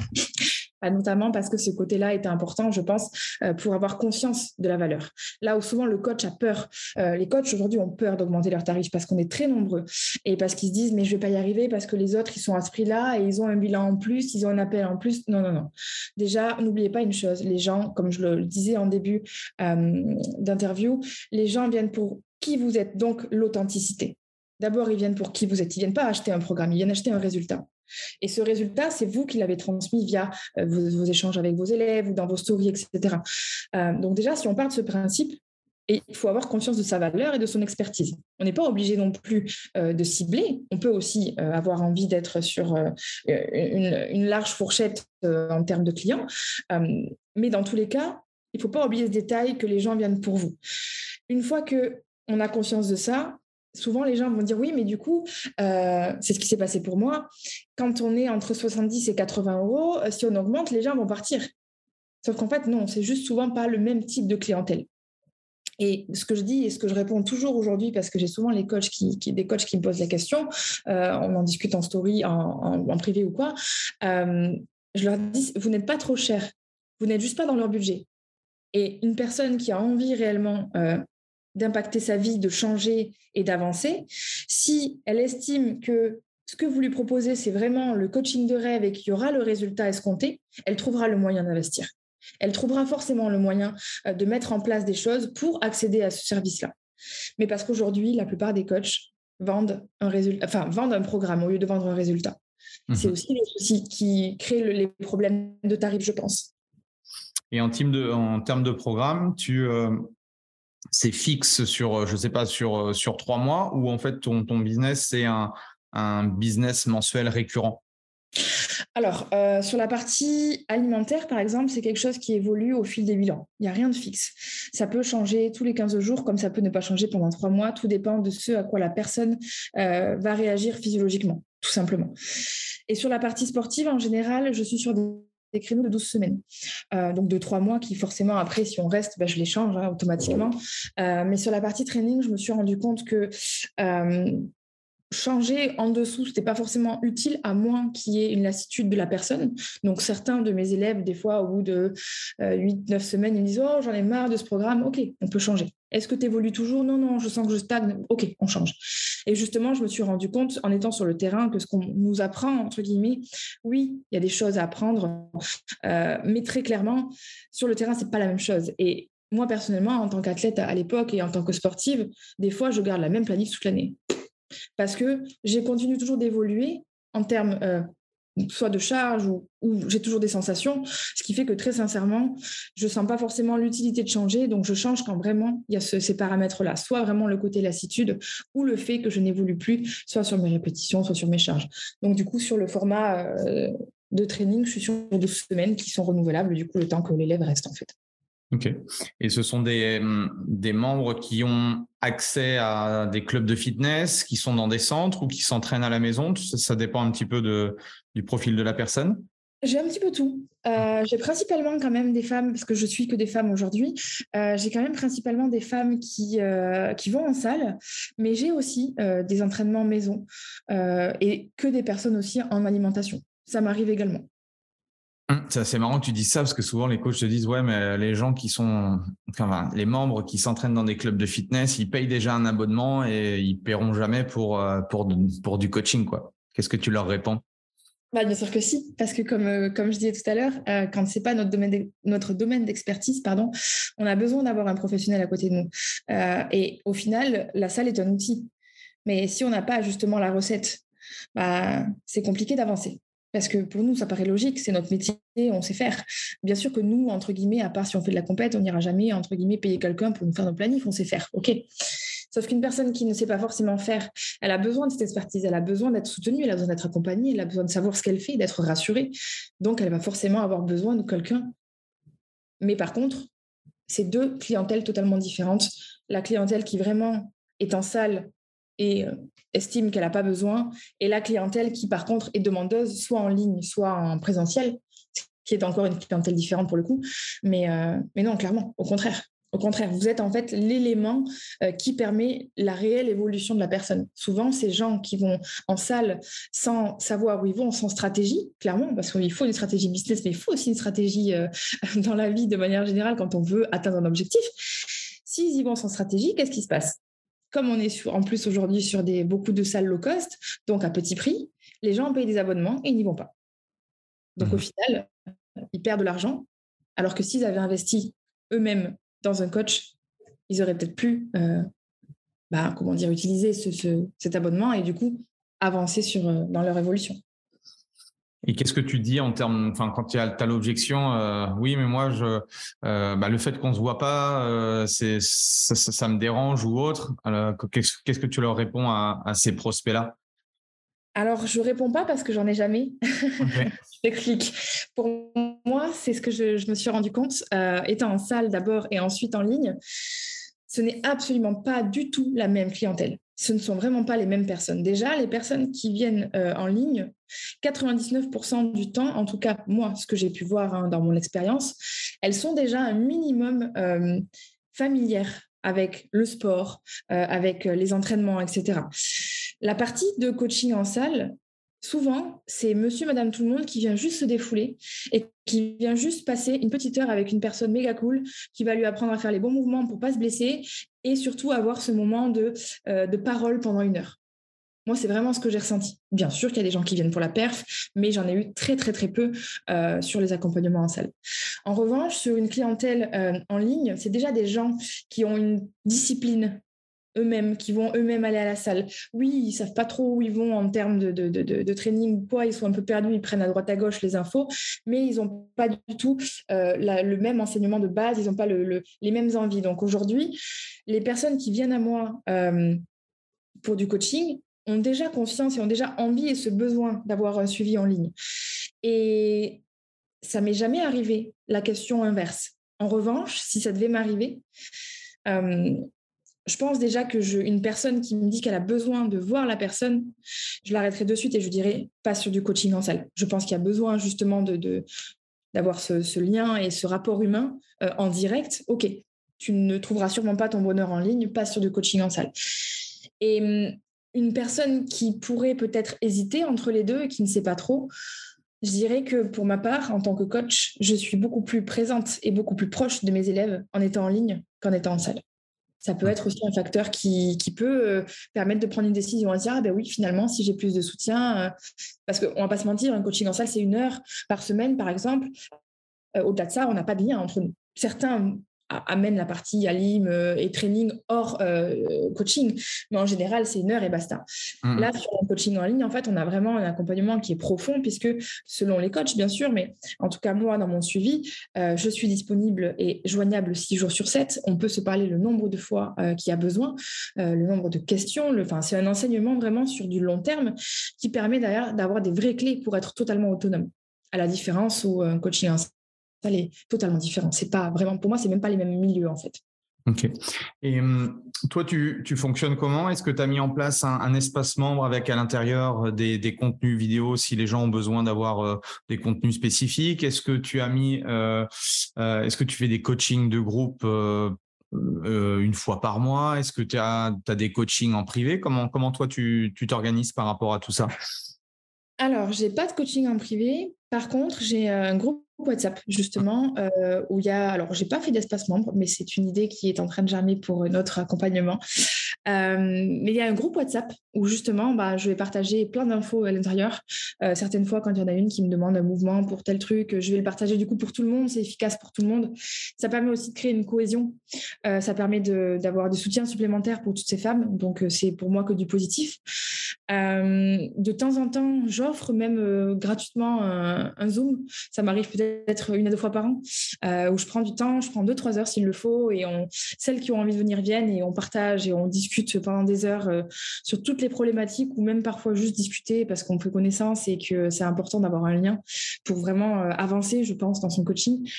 Notamment parce que ce côté-là était important, je pense, euh, pour avoir conscience de la valeur. Là où souvent le coach a peur, euh, les coachs aujourd'hui ont peur d'augmenter leurs tarifs parce qu'on est très nombreux et parce qu'ils se disent mais je vais pas y arriver parce que les autres ils sont à ce prix-là et ils ont un bilan en plus, ils ont un appel en plus. Non, non, non. Déjà, n'oubliez pas une chose, les gens, comme je le disais en début euh, d'interview, les gens viennent pour qui vous êtes, donc l'authenticité. D'abord, ils viennent pour qui vous êtes. Ils viennent pas acheter un programme, ils viennent acheter un résultat. Et ce résultat, c'est vous qui l'avez transmis via euh, vos, échanges avec vos élèves ou dans vos stories, etc. Euh, donc déjà, si on part de ce principe, il faut avoir conscience de sa valeur et de son expertise. On n'est pas obligé non plus euh, de cibler. On peut aussi avoir envie d'être sur une, large fourchette en termes de clients. mais dans tous les cas, il ne faut pas oublier ce détail que les gens viennent pour vous. Une fois qu'on a conscience de ça, souvent les gens vont dire oui, mais du coup, c'est ce qui s'est passé pour moi. Quand on est entre 70 et 80 euros, si on augmente, les gens vont partir. Sauf qu'en fait, non, c'est juste souvent pas le même type de clientèle. Et ce que je dis et ce que je réponds toujours aujourd'hui, parce que j'ai souvent les coachs qui, des coachs qui me posent la question, euh, on en discute en story, en, privé ou quoi, euh, je leur dis, vous n'êtes pas trop cher, vous n'êtes juste pas dans leur budget. Et une personne qui a envie réellement euh, d'impacter sa vie, de changer et d'avancer, si elle estime que ce que vous lui proposez, c'est vraiment le coaching de rêve et qu'il y aura le résultat escompté, elle trouvera le moyen d'investir elle trouvera forcément le moyen euh, de mettre en place des choses pour accéder à ce service-là. Mais parce qu'aujourd'hui, la plupart des coachs vendent un, résultat, enfin, vendent un programme au lieu de vendre un résultat. C'est mhm. aussi les soucis qui créent les problèmes de tarifs, je pense. Et en, termes de programme, tu, euh, c'est fixe sur, euh, je sais pas, sur, sur trois mois ou en fait ton, ton business, c'est un, business mensuel récurrent? Alors, euh, sur la partie alimentaire, par exemple, c'est quelque chose qui évolue au fil des bilans. Il n'y a rien de fixe. Ça peut changer tous les 15 jours, comme ça peut ne pas changer pendant trois mois. Tout dépend de ce à quoi la personne euh, va réagir physiologiquement, tout simplement. Et sur la partie sportive, en général, je suis sur des créneaux de 12 semaines. Euh, donc de trois mois qui forcément après si on reste ben, je les change hein, automatiquement mais sur la partie training je me suis rendu compte que changer en dessous, ce n'était pas forcément utile à moins qu'il y ait une lassitude de la personne. Donc certains de mes élèves, des fois au bout de 8-9 euh, semaines, ils me disent Oh, j'en ai marre de ce programme, ok, on peut changer. Est-ce que tu évolues toujours? Non, non, je sens que je stagne, ok, on change. Et justement, je me suis rendu compte en étant sur le terrain que ce qu'on nous apprend, entre guillemets, oui, il y a des choses à apprendre, euh, mais très clairement, sur le terrain, c'est pas la même chose. Et moi, personnellement, en tant qu'athlète à l'époque et en tant que sportive, des fois, je garde la même planning toute l'année parce que j'ai continué toujours d'évoluer en termes euh, soit de charge ou, j'ai toujours des sensations, ce qui fait que très sincèrement, je ne sens pas forcément l'utilité de changer, donc je change quand vraiment il y a ces paramètres-là, soit vraiment le côté lassitude ou le fait que je n'évolue plus, soit sur mes répétitions, soit sur mes charges. Donc du coup, sur le format euh, de training, je suis sur 12 semaines qui sont renouvelables, du coup, le temps que l'élève reste en fait. Ok. Et ce sont des, hum, des membres qui ont accès à des clubs de fitness, qui sont dans des centres ou qui s'entraînent à la maison? Ça, dépend un petit peu du profil de la personne j'ai un petit peu tout. Euh, j'ai principalement quand même des femmes, parce que je suis que des femmes aujourd'hui, euh, j'ai quand même principalement des femmes qui, euh, qui vont en salle, mais j'ai aussi des entraînements maison et que des personnes aussi en alimentation. Ça m'arrive également. Hum, c'est marrant que tu dis ça parce que souvent les coachs te disent ouais mais les gens qui sont les membres qui s'entraînent dans des clubs de fitness ils payent déjà un abonnement et ils paieront jamais pour euh, du coaching quoi. Qu'est-ce que tu leur réponds? Bah, bien sûr que si, parce que comme, euh, comme je disais tout à l'heure, euh, quand c'est pas notre domaine d'expertise, pardon, on a besoin d'avoir un professionnel à côté de nous. et au final, la salle est un outil. Mais si on n'a pas justement la recette, bah, c'est compliqué d'avancer. Parce que pour nous, ça paraît logique, c'est notre métier, on sait faire. Bien sûr que nous, entre guillemets, à part si on fait de la compète, on n'ira jamais, entre guillemets, payer quelqu'un pour nous faire nos planifs, on sait faire, ok? Sauf qu'une personne qui ne sait pas forcément faire, elle a besoin de cette expertise, elle a besoin d'être soutenue, elle a besoin d'être accompagnée, elle a besoin de savoir ce qu'elle fait, d'être rassurée. Donc, elle va forcément avoir besoin de quelqu'un. Mais par contre, c'est deux clientèles totalement différentes. La clientèle qui vraiment est en salle et euh, estime qu'elle n'a pas besoin, et la clientèle qui, par contre, est demandeuse, soit en ligne, soit en présentiel, qui est encore une clientèle différente pour le coup. Mais, euh, mais non, clairement, au contraire. Au contraire, vous êtes en fait l'élément euh, qui permet la réelle évolution de la personne. Souvent, ces gens qui vont en salle sans savoir où ils vont, sans stratégie, clairement, parce qu'il faut une stratégie business, mais il faut aussi une stratégie dans la vie de manière générale quand on veut atteindre un objectif. S'ils y vont sans stratégie, qu'est-ce qui se passe? Comme on est sur, en plus aujourd'hui sur des, beaucoup de salles low cost, donc à petit prix, les gens payent des abonnements et ils n'y vont pas. Donc au mmh. final, ils perdent de l'argent, alors que s'ils avaient investi eux-mêmes dans un coach, ils auraient peut-être pu, euh, bah, comment dire, utiliser cet abonnement et du coup avancer sur, euh, dans leur évolution. Et qu'est-ce que tu dis en termes, enfin, quand tu as, l'objection, euh, oui, mais moi, je, euh, bah, le fait qu'on se voit pas, euh, c'est, ça, me dérange ou autre. qu'est-ce, que tu leur réponds à, ces prospects-là? Alors, je réponds pas parce que j'en ai jamais. Okay. J'explique. Pour moi, c'est ce que je, je, me suis rendu compte, étant en salle d'abord et ensuite en ligne. Ce n'est absolument pas du tout la même clientèle ce ne sont vraiment pas les mêmes personnes. Déjà, les personnes qui viennent euh, en ligne, 99% du temps, en tout cas moi, ce que j'ai pu voir hein, dans mon expérience, elles sont déjà un minimum euh, familières avec le sport, euh, avec les entraînements, etc. La partie de coaching en salle, souvent, c'est monsieur, madame, tout le monde qui vient juste se défouler et qui vient juste passer une petite heure avec une personne méga cool qui va lui apprendre à faire les bons mouvements pour pas se blesser et surtout avoir ce moment de, euh, parole pendant une heure. Moi, c'est vraiment ce que j'ai ressenti. Bien sûr qu'il y a des gens qui viennent pour la perf, mais j'en ai eu très, très, très peu euh, sur les accompagnements en salle. En revanche, sur une clientèle euh, en ligne, c'est déjà des gens qui ont une discipline eux-mêmes, qui vont eux-mêmes aller à la salle. Oui, ils savent pas trop où ils vont en termes de, de, de, de training ou quoi, ils sont un peu perdus, ils prennent à droite à gauche les infos, mais ils n'ont pas du tout euh, le même enseignement de base, ils n'ont pas le, les mêmes envies. Donc aujourd'hui, les personnes qui viennent à moi euh, pour du coaching ont déjà confiance et ont déjà envie et ce besoin d'avoir un suivi en ligne. Et ça m'est jamais arrivé la question inverse. En revanche, si ça devait m'arriver, euh, je pense déjà que personne qui me dit qu'elle a besoin de voir la personne, je l'arrêterai de suite et je dirais pas sur du coaching en salle. Je pense qu'il y a besoin justement d'avoir ce, lien et ce rapport humain euh, en direct. Ok, tu ne trouveras sûrement pas ton bonheur en ligne, pas sur du coaching en salle. Et hum, une personne qui pourrait peut-être hésiter entre les deux et qui ne sait pas trop, je dirais que pour ma part, en tant que coach, je suis beaucoup plus présente et beaucoup plus proche de mes élèves en étant en ligne qu'en étant en salle ça peut être aussi un facteur qui, peut euh, permettre de prendre une décision à dire ah ben oui finalement si j'ai plus de soutien euh, parce qu'on va pas se mentir un coaching en salle c'est une heure par semaine par exemple. Euh, au-delà de ça on n'a pas de lien entre nous. Certains amène la partie alim euh, et training hors euh, coaching. Mais en général, c'est une heure et basta. Mmh. Là, sur le coaching en ligne, en fait, on a vraiment un accompagnement qui est profond, puisque selon les coachs, bien sûr, mais en tout cas, moi, dans mon suivi, euh, je suis disponible et joignable six jours sur 7. On peut se parler le nombre de fois qu'il y a besoin, le nombre de questions. Le, c'est un enseignement vraiment sur du long terme qui permet d'ailleurs d'avoir des vraies clés pour être totalement autonome. À la différence où un coaching elle est totalement différente. C'est pas vraiment, pour moi, c'est même pas les mêmes milieux en fait. Ok. Et hum, toi, tu, fonctionnes comment? Est-ce que tu as mis en place un, espace membre avec à l'intérieur des, contenus vidéo si les gens ont besoin d'avoir euh, des contenus spécifiques? Est-ce que tu as mis, euh, euh, est-ce que tu fais des coachings de groupe une fois par mois? Est-ce que tu as, des coachings en privé? Comment, comment toi, tu t'organises par rapport à tout ça? Alors, j'ai pas de coaching en privé. Par contre, j'ai un groupe WhatsApp justement euh, où il y a alors j'ai pas fait d'espace membre mais c'est une idée qui est en train de germer pour notre accompagnement. Euh, mais il y a un groupe WhatsApp où justement bah, je vais partager plein d'infos à l'intérieur. Euh, certaines fois quand il y en a une qui me demande un mouvement pour tel truc je vais le partager du coup pour tout le monde c'est efficace pour tout le monde. Ça permet aussi de créer une cohésion. Ça permet d'avoir des soutiens supplémentaires pour toutes ces femmes. Donc c'est pour moi que du positif. De temps en temps j'offre même gratuitement un, un zoom. Ça m'arrive peut-être peut-être une à deux fois par an, euh, où je prends du temps, je prends deux, trois heures s'il le faut, et on, celles qui ont envie de venir viennent et on partage et on discute pendant des heures euh, sur toutes les problématiques, ou même parfois juste discuter parce qu'on fait connaissance et que c'est important d'avoir un lien pour vraiment euh, avancer, je pense, dans son coaching.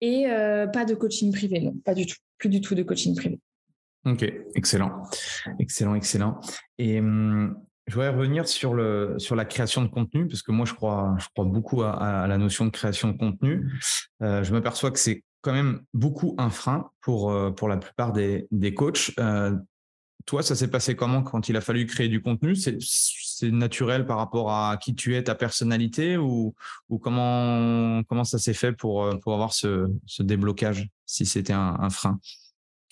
Et pas de coaching privé, non, pas du tout, plus du tout de coaching privé. Ok, excellent, excellent, excellent. Et hum, je voudrais revenir sur, le, sur la création de contenu, parce que moi, je crois, je crois beaucoup à, la notion de création de contenu. Euh, je m'aperçois que c'est quand même beaucoup un frein pour, euh, pour la plupart des, des coachs. Euh, toi, ça s'est passé comment quand il a fallu créer du contenu? C'est naturel par rapport à qui tu es, ta personnalité, ou, ou comment, comment ça s'est fait pour, pour avoir ce, ce déblocage, si c'était un, un frein?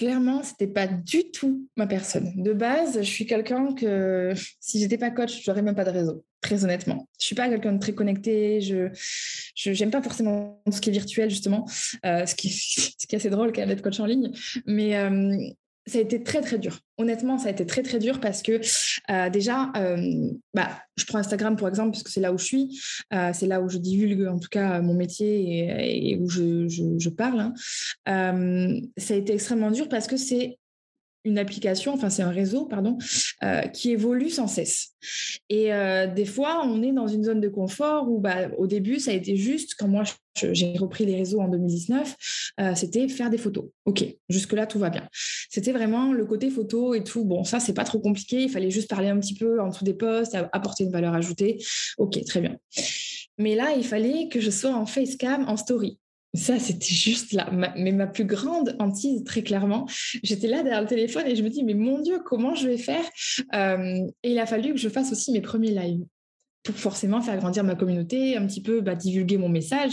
Clairement, c'était pas du tout ma personne. De base, je suis quelqu'un que si j'étais pas coach, je n'aurais même pas de réseau. Très honnêtement, je suis pas quelqu'un de très connecté. Je, je pas forcément ce qui est virtuel justement, euh, ce qui, est assez drôle d'être coach en ligne. Mais euh, ça a été très très dur. Honnêtement, ça a été très très dur parce que euh, déjà, euh, bah, je prends Instagram pour exemple parce que c'est là où je suis, euh, c'est là où je divulgue en tout cas mon métier et, où je, parle. Hein. ça a été extrêmement dur parce que c'est une application, enfin c'est un réseau, pardon, euh, qui évolue sans cesse. Et euh, des fois, on est dans une zone de confort où, bah, au début, ça a été juste quand moi j'ai repris les réseaux en 2019, euh, c'était faire des photos. Ok, jusque là tout va bien. C'était vraiment le côté photo et tout. Bon, ça c'est pas trop compliqué. Il fallait juste parler un petit peu en dessous des posts, apporter une valeur ajoutée. Ok, très bien. Mais là, il fallait que je sois en facecam, en story. Ça, c'était juste là. mais ma plus grande hantise, très clairement, j'étais là derrière le téléphone et je me dis, mais mon Dieu, comment je vais faire? Euh, Et il a fallu que je fasse aussi mes premiers lives pour forcément faire grandir ma communauté, un petit peu bah, divulguer mon message.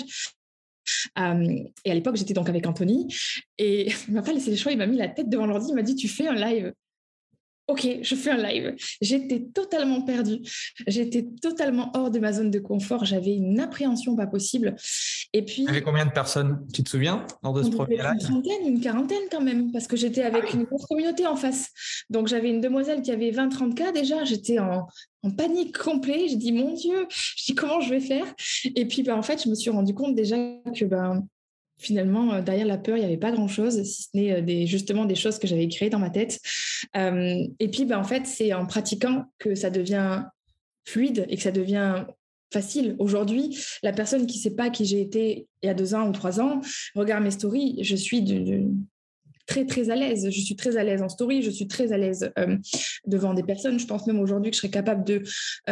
Euh, et à l'époque, j'étais donc avec Anthony. Et il m'a pas laissé le choix, il m'a mis la tête devant l'ordi, il m'a dit, tu fais un live. OK, je fais un live. J'étais totalement perdue. J'étais totalement hors de ma zone de confort. J'avais une appréhension pas possible. Et puis. avait combien de personnes? Tu te souviens lors de ce premier live? Une trentaine, une quarantaine quand même, parce que j'étais avec ah une grosse communauté en face. Donc j'avais une demoiselle qui avait 20-30 cas déjà. J'étais en, panique complète. J'ai dit, mon Dieu, je dis, comment je vais faire? Et puis, ben, en fait, je me suis rendu compte déjà que ben, finalement, euh, derrière la peur, il n'y avait pas grand-chose, si ce n'est euh, justement des choses que j'avais créées dans ma tête. Euh, et puis, ben, en fait, c'est en pratiquant que ça devient fluide et que ça devient facile. Aujourd'hui, la personne qui ne sait pas qui j'ai été il y a deux ans ou trois ans, regarde mes stories, je suis très très à l'aise. Je suis très à l'aise en story, je suis très à l'aise devant des personnes. Je pense même aujourd'hui que je serais capable de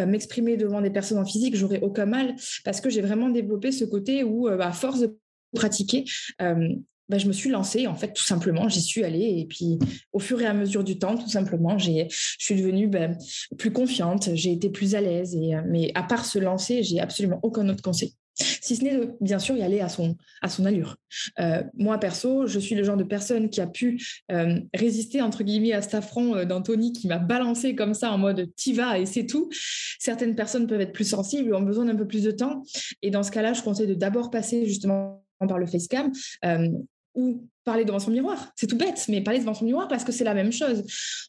m'exprimer devant des personnes en physique, j'aurais aucun mal parce que j'ai vraiment développé ce côté où, bah, à force de pratiquer, euh, je me suis lancée, en fait, tout simplement. J'y suis allée. Et puis, au fur et à mesure du temps, tout simplement, je suis devenue ben, plus confiante, j'ai été plus à l'aise. Et, mais à part se lancer, j'ai absolument aucun autre conseil. Si ce n'est bien sûr, y aller à son, à son allure. Moi, perso, je suis le genre de personne qui a pu résister, entre guillemets, à cet affront d'Anthony qui m'a balancé comme ça en mode t'y vas et c'est tout. Certaines personnes peuvent être plus sensibles, ont besoin d'un peu plus de temps. Et dans ce cas-là, je conseille de d'abord passer justement par le facecam euh, ou parler devant son miroir. C'est tout bête, mais parler devant son miroir parce que c'est la même chose.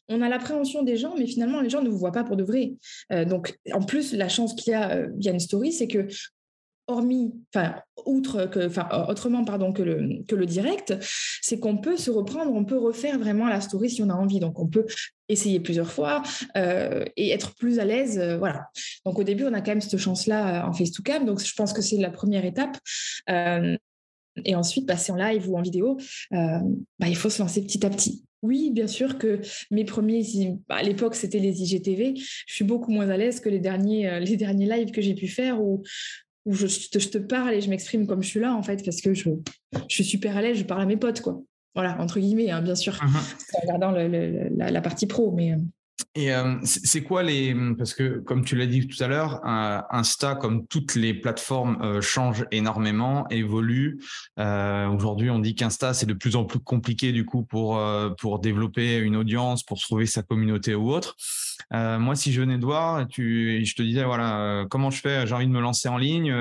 On a l'appréhension des gens, mais finalement, les gens ne vous voient pas pour de vrai. Euh, donc, en plus, la chance qu'il y a euh, via une story, c'est que hormis, enfin, outre enfin, autrement, pardon, que le, que le direct, c'est qu'on peut se reprendre, on peut refaire vraiment la story si on a envie. Donc, on peut essayer plusieurs fois et être plus à l'aise. voilà. Donc, au début, on a quand même cette chance-là en face-to-cam. Donc, je pense que c'est la première étape et ensuite passer en live ou en vidéo, euh, bah, il faut se lancer petit à petit. Oui, bien sûr que mes premiers, bah, à l'époque, c'était les IGTV. Je suis beaucoup moins à l'aise que les derniers, euh, les derniers lives que j'ai pu faire où, où je, te, parle et je m'exprime comme je suis là, en fait, parce que je, je suis super à l'aise, je parle à mes potes, quoi. Voilà, entre guillemets, hein, bien sûr, mmh en regardant la, la, partie pro. Mais, euh, et euh, c'est quoi les parce que comme tu l'as dit tout à l'heure, Insta comme toutes les plateformes euh, change énormément, évolue. Euh, Aujourd'hui, on dit qu'Insta c'est de plus en plus compliqué du coup pour euh, pour développer une audience, pour trouver sa communauté ou autre. Euh, moi, si je venais de voir, je te disais voilà comment je fais, j'ai envie de me lancer en ligne.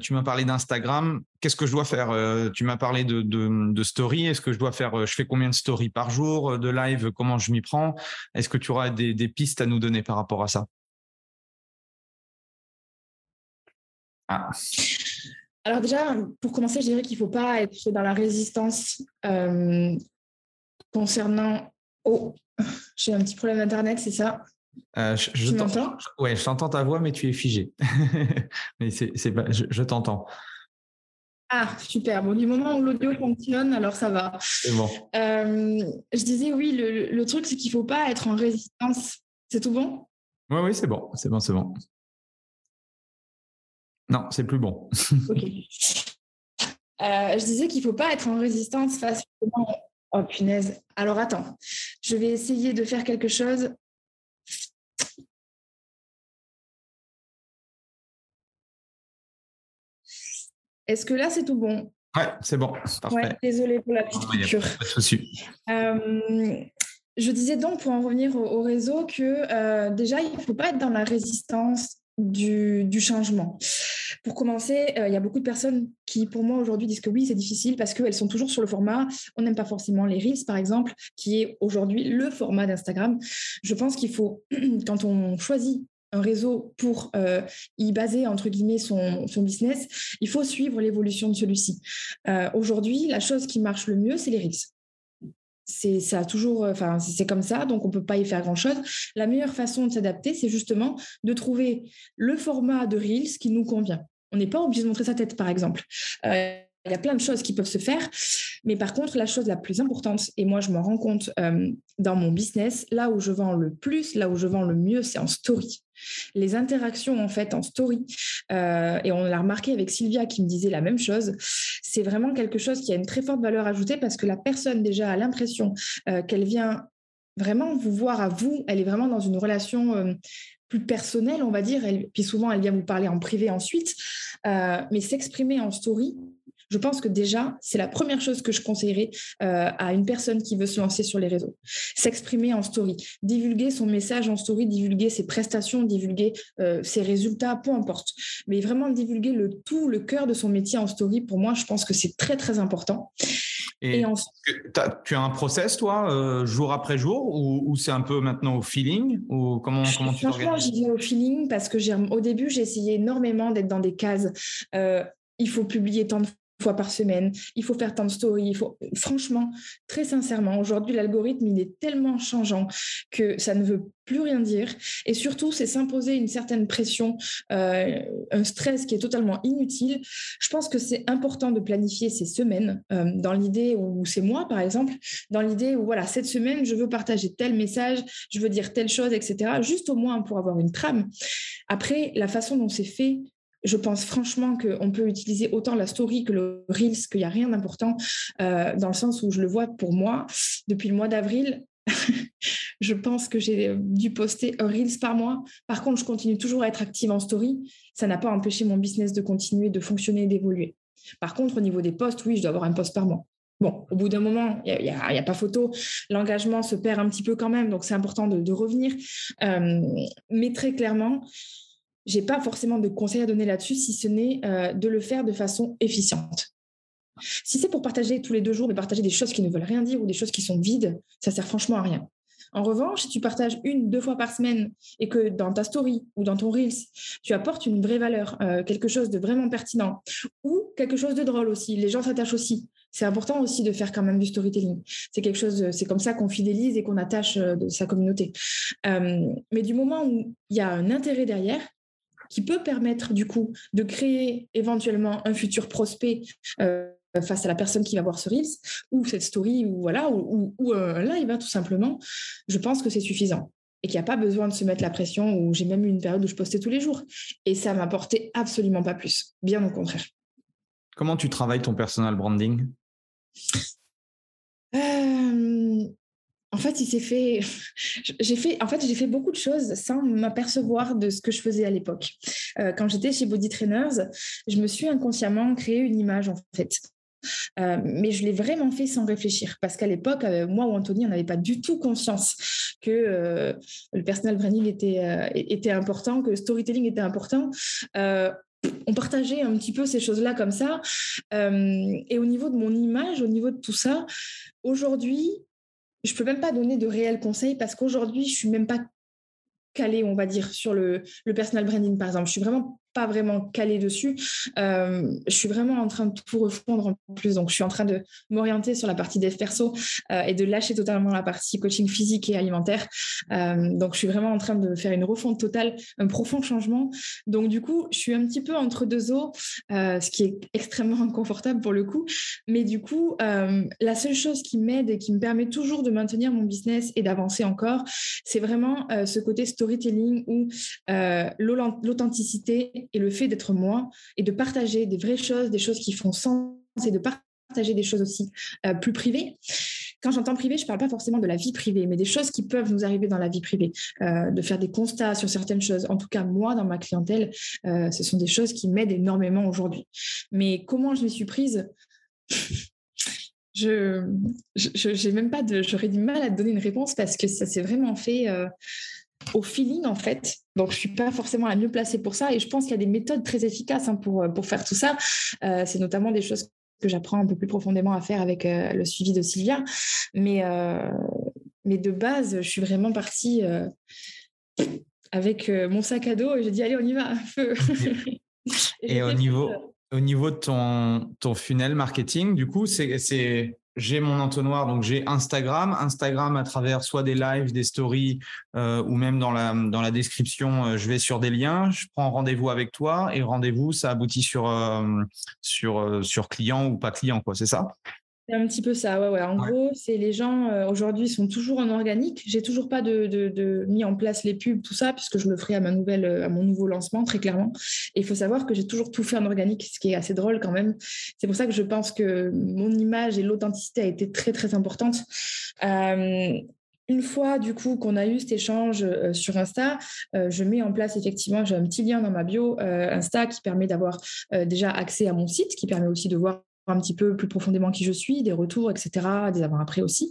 tu m'as parlé d'Instagram qu'est-ce que je dois faire euh, Tu m'as parlé de, de, story. Est-ce que je dois faire euh, Je fais combien de stories par jour euh, de live Comment je m'y prends? Est-ce que tu auras des, pistes à nous donner par rapport à ça? Ah. Alors déjà, pour commencer, je dirais qu'il ne faut pas être dans la résistance concernant... Oh, j'ai un petit problème d'Internet, c'est ça? Je, tu m'entends? Ouais, je t'entends ta voix, mais tu es figé. mais c'est, je t'entends. Ah, super. Bon, du moment où l'audio fonctionne, alors ça va. C'est bon. Euh, je disais, oui, le, truc, c'est qu'il ne faut pas être en résistance. C'est tout bon? Oui, oui, c'est bon. C'est bon, c'est bon. Non, c'est plus bon. ok. Euh, je disais qu'il ne faut pas être en résistance face Oh, punaise. Alors, attends. Je vais essayer de faire quelque chose Est-ce que là, c'est tout bon? Ouais, c'est bon. Parfait. désolée pour la petite coupure. Euh, je disais donc, pour en revenir au, réseau, que euh, déjà, il ne faut pas être dans la résistance du, changement. Pour commencer, il y a beaucoup de personnes qui, pour moi, aujourd'hui, disent que oui, c'est difficile parce qu'elles sont toujours sur le format. On n'aime pas forcément les Reels, par exemple, qui est aujourd'hui le format d'Instagram. Je pense qu'il faut, quand on choisit un réseau pour euh, y baser entre guillemets son, son, business, il faut suivre l'évolution de celui-ci. Euh, aujourd'hui, la chose qui marche le mieux, c'est les reels. C'est ça toujours, enfin c'est comme ça, donc on peut pas y faire grand chose. La meilleure façon de s'adapter, c'est justement de trouver le format de reels qui nous convient. On n'est pas obligé de montrer sa tête, par exemple. Euh, il y a plein de choses qui peuvent se faire. Mais par contre, la chose la plus importante, et moi je m'en rends compte euh, dans mon business, là où je vends le plus, là où je vends le mieux, c'est en story. Les interactions en fait en story, euh, et on l'a remarqué avec Sylvia qui me disait la même chose, c'est vraiment quelque chose qui a une très forte valeur ajoutée parce que la personne déjà a l'impression qu'elle vient vraiment vous voir à vous, elle est vraiment dans une relation plus personnelle, on va dire. Puis souvent, elle vient vous parler en privé ensuite. mais s'exprimer en story, je pense que déjà, c'est la première chose que je conseillerais euh, à une personne qui veut se lancer sur les réseaux. S'exprimer en story, divulguer son message en story, divulguer ses prestations, divulguer euh, ses résultats, peu importe. Mais vraiment divulguer le tout, le cœur de son métier en story, pour moi, je pense que c'est très, très important. Et, tu as un process, toi, euh, jour après jour, ou, c'est un peu maintenant au feeling ou comment, comment tu Franchement, j'y vais au feeling parce que au début, j'ai essayé énormément d'être dans des cases. il faut publier tant de fois par semaine, il faut faire tant de stories, franchement, très sincèrement, aujourd'hui l'algorithme il est tellement changeant que ça ne veut plus rien dire et surtout c'est s'imposer une certaine pression, euh, un stress qui est totalement inutile. Je pense que c'est important de planifier ces semaines euh, dans l'idée où c'est moi par exemple, dans l'idée où voilà cette semaine je veux partager tel message, je veux dire telle chose, etc. Juste au moins pour avoir une trame. Après la façon dont c'est fait, je pense franchement qu'on peut utiliser autant la story que le Reels, qu'il n'y a rien d'important, euh, dans le sens où je le vois pour moi, depuis le mois d'avril, je pense que j'ai dû poster un Reels par mois. Par contre, je continue toujours à être active en story. Ça n'a pas empêché mon business de continuer, de fonctionner, d'évoluer. Par contre, au niveau des posts, oui, je dois avoir un post par mois. Bon, au bout d'un moment, il n'y a, pas photo. L'engagement se perd un petit peu quand même, donc c'est important de, revenir. Euh, mais très clairement, j'ai pas forcément de conseils à donner là-dessus, si ce n'est euh, de le faire de façon efficiente. Si c'est pour partager tous les deux jours, mais partager des choses qui ne veulent rien dire ou des choses qui sont vides, ça sert franchement à rien. En revanche, si tu partages une, deux fois par semaine et que dans ta story ou dans ton Reels, tu apportes une vraie valeur, euh, quelque chose de vraiment pertinent ou quelque chose de drôle aussi, les gens s'attachent aussi. C'est important aussi de faire quand même du storytelling. C'est quelque chose, c'est comme ça qu'on fidélise et qu'on attache euh, sa communauté. mais du moment où il y a un intérêt derrière, qui peut permettre du coup de créer éventuellement un futur prospect euh, face à la personne qui va voir ce Reels ou cette story ou voilà ou, un live hein, tout simplement, je pense que c'est suffisant et qu'il n'y a pas besoin de se mettre la pression où j'ai même eu une période où je postais tous les jours et ça m'apportait absolument pas plus, bien au contraire. Comment tu travailles ton personal branding? Euh, en fait, j'ai fait beaucoup de choses sans m'apercevoir de ce que je faisais à l'époque. Euh, quand j'étais chez Body Trainers, je me suis inconsciemment créé une image en fait. Euh, mais je l'ai vraiment fait sans réfléchir parce qu'à l'époque, euh, moi ou Anthony, on n'avait pas du tout conscience que le personal branding était, était important, que le storytelling était important on partageait un petit peu ces choses-là comme ça. et au niveau de mon image, au niveau de tout ça, aujourd'hui, je peux même pas donner de réels conseils parce qu'aujourd'hui, je suis même pas calée, on va dire, sur le, le personal branding, par exemple. Je suis vraiment pas vraiment calée dessus. Euh, je suis vraiment en train de tout refondre en plus. Donc, je suis en train de m'orienter sur la partie dev perso euh, et de lâcher totalement la partie coaching physique et alimentaire. Euh, donc, je suis vraiment en train de faire une refonte totale, un profond changement. Donc, du coup, je suis un petit peu entre deux eaux, ce qui est extrêmement inconfortable pour le coup. Mais du coup, la seule chose qui m'aide et qui me permet toujours de maintenir mon business et d'avancer encore, c'est vraiment ce côté storytelling ou l'authenticité et le fait d'être moi et de partager des vraies choses, des choses qui font sens et de partager des choses aussi euh, plus privées. Quand j'entends privé, je ne parle pas forcément de la vie privée, mais des choses qui peuvent nous arriver dans la vie privée, euh, de faire des constats sur certaines choses. En tout cas, moi, dans ma clientèle, euh, ce sont des choses qui m'aident énormément aujourd'hui. Mais comment je m'y suis prise? Je, n'ai même pas j'aurais du mal à te donner une réponse parce que ça s'est vraiment fait au feeling en fait. Donc je suis pas forcément la mieux placée pour ça et je pense qu'il y a des méthodes très efficaces hein, pour, pour faire tout ça. c'est notamment des choses que j'apprends un peu plus profondément à faire avec le suivi de Sylvia. Mais, mais de base, je suis vraiment partie avec mon sac à dos et j'ai dit allez on y va, feu. et, au niveau, au niveau de ton, ton funnel marketing, du coup, c'est j'ai mon entonnoir, donc j'ai Instagram. Instagram à travers soit des lives, des stories euh, ou même dans la, dans la description, euh, je vais sur des liens, je prends rendez-vous avec toi et rendez-vous, ça aboutit sur, euh, sur, sur client ou pas client, quoi, c'est ça? C'est un petit peu ça, ouais, ouais. En gros, c'est les gens euh, aujourd'hui sont toujours en organique. J'ai toujours pas de, de, mis en place les pubs, tout ça, puisque je le ferai à ma nouvelle, euh, à mon nouveau lancement, très clairement. Et il faut savoir que j'ai toujours tout fait en organique, ce qui est assez drôle quand même. C'est pour ça que je pense que mon image et l'authenticité a été très très importante. Euh, une fois du coup qu'on a eu cet échange sur Insta, je mets en place effectivement, j'ai un petit lien dans ma bio Insta qui permet d'avoir déjà accès à mon site, qui permet aussi de voir un petit peu plus profondément qui je suis, des retours, etc., des avant-après aussi.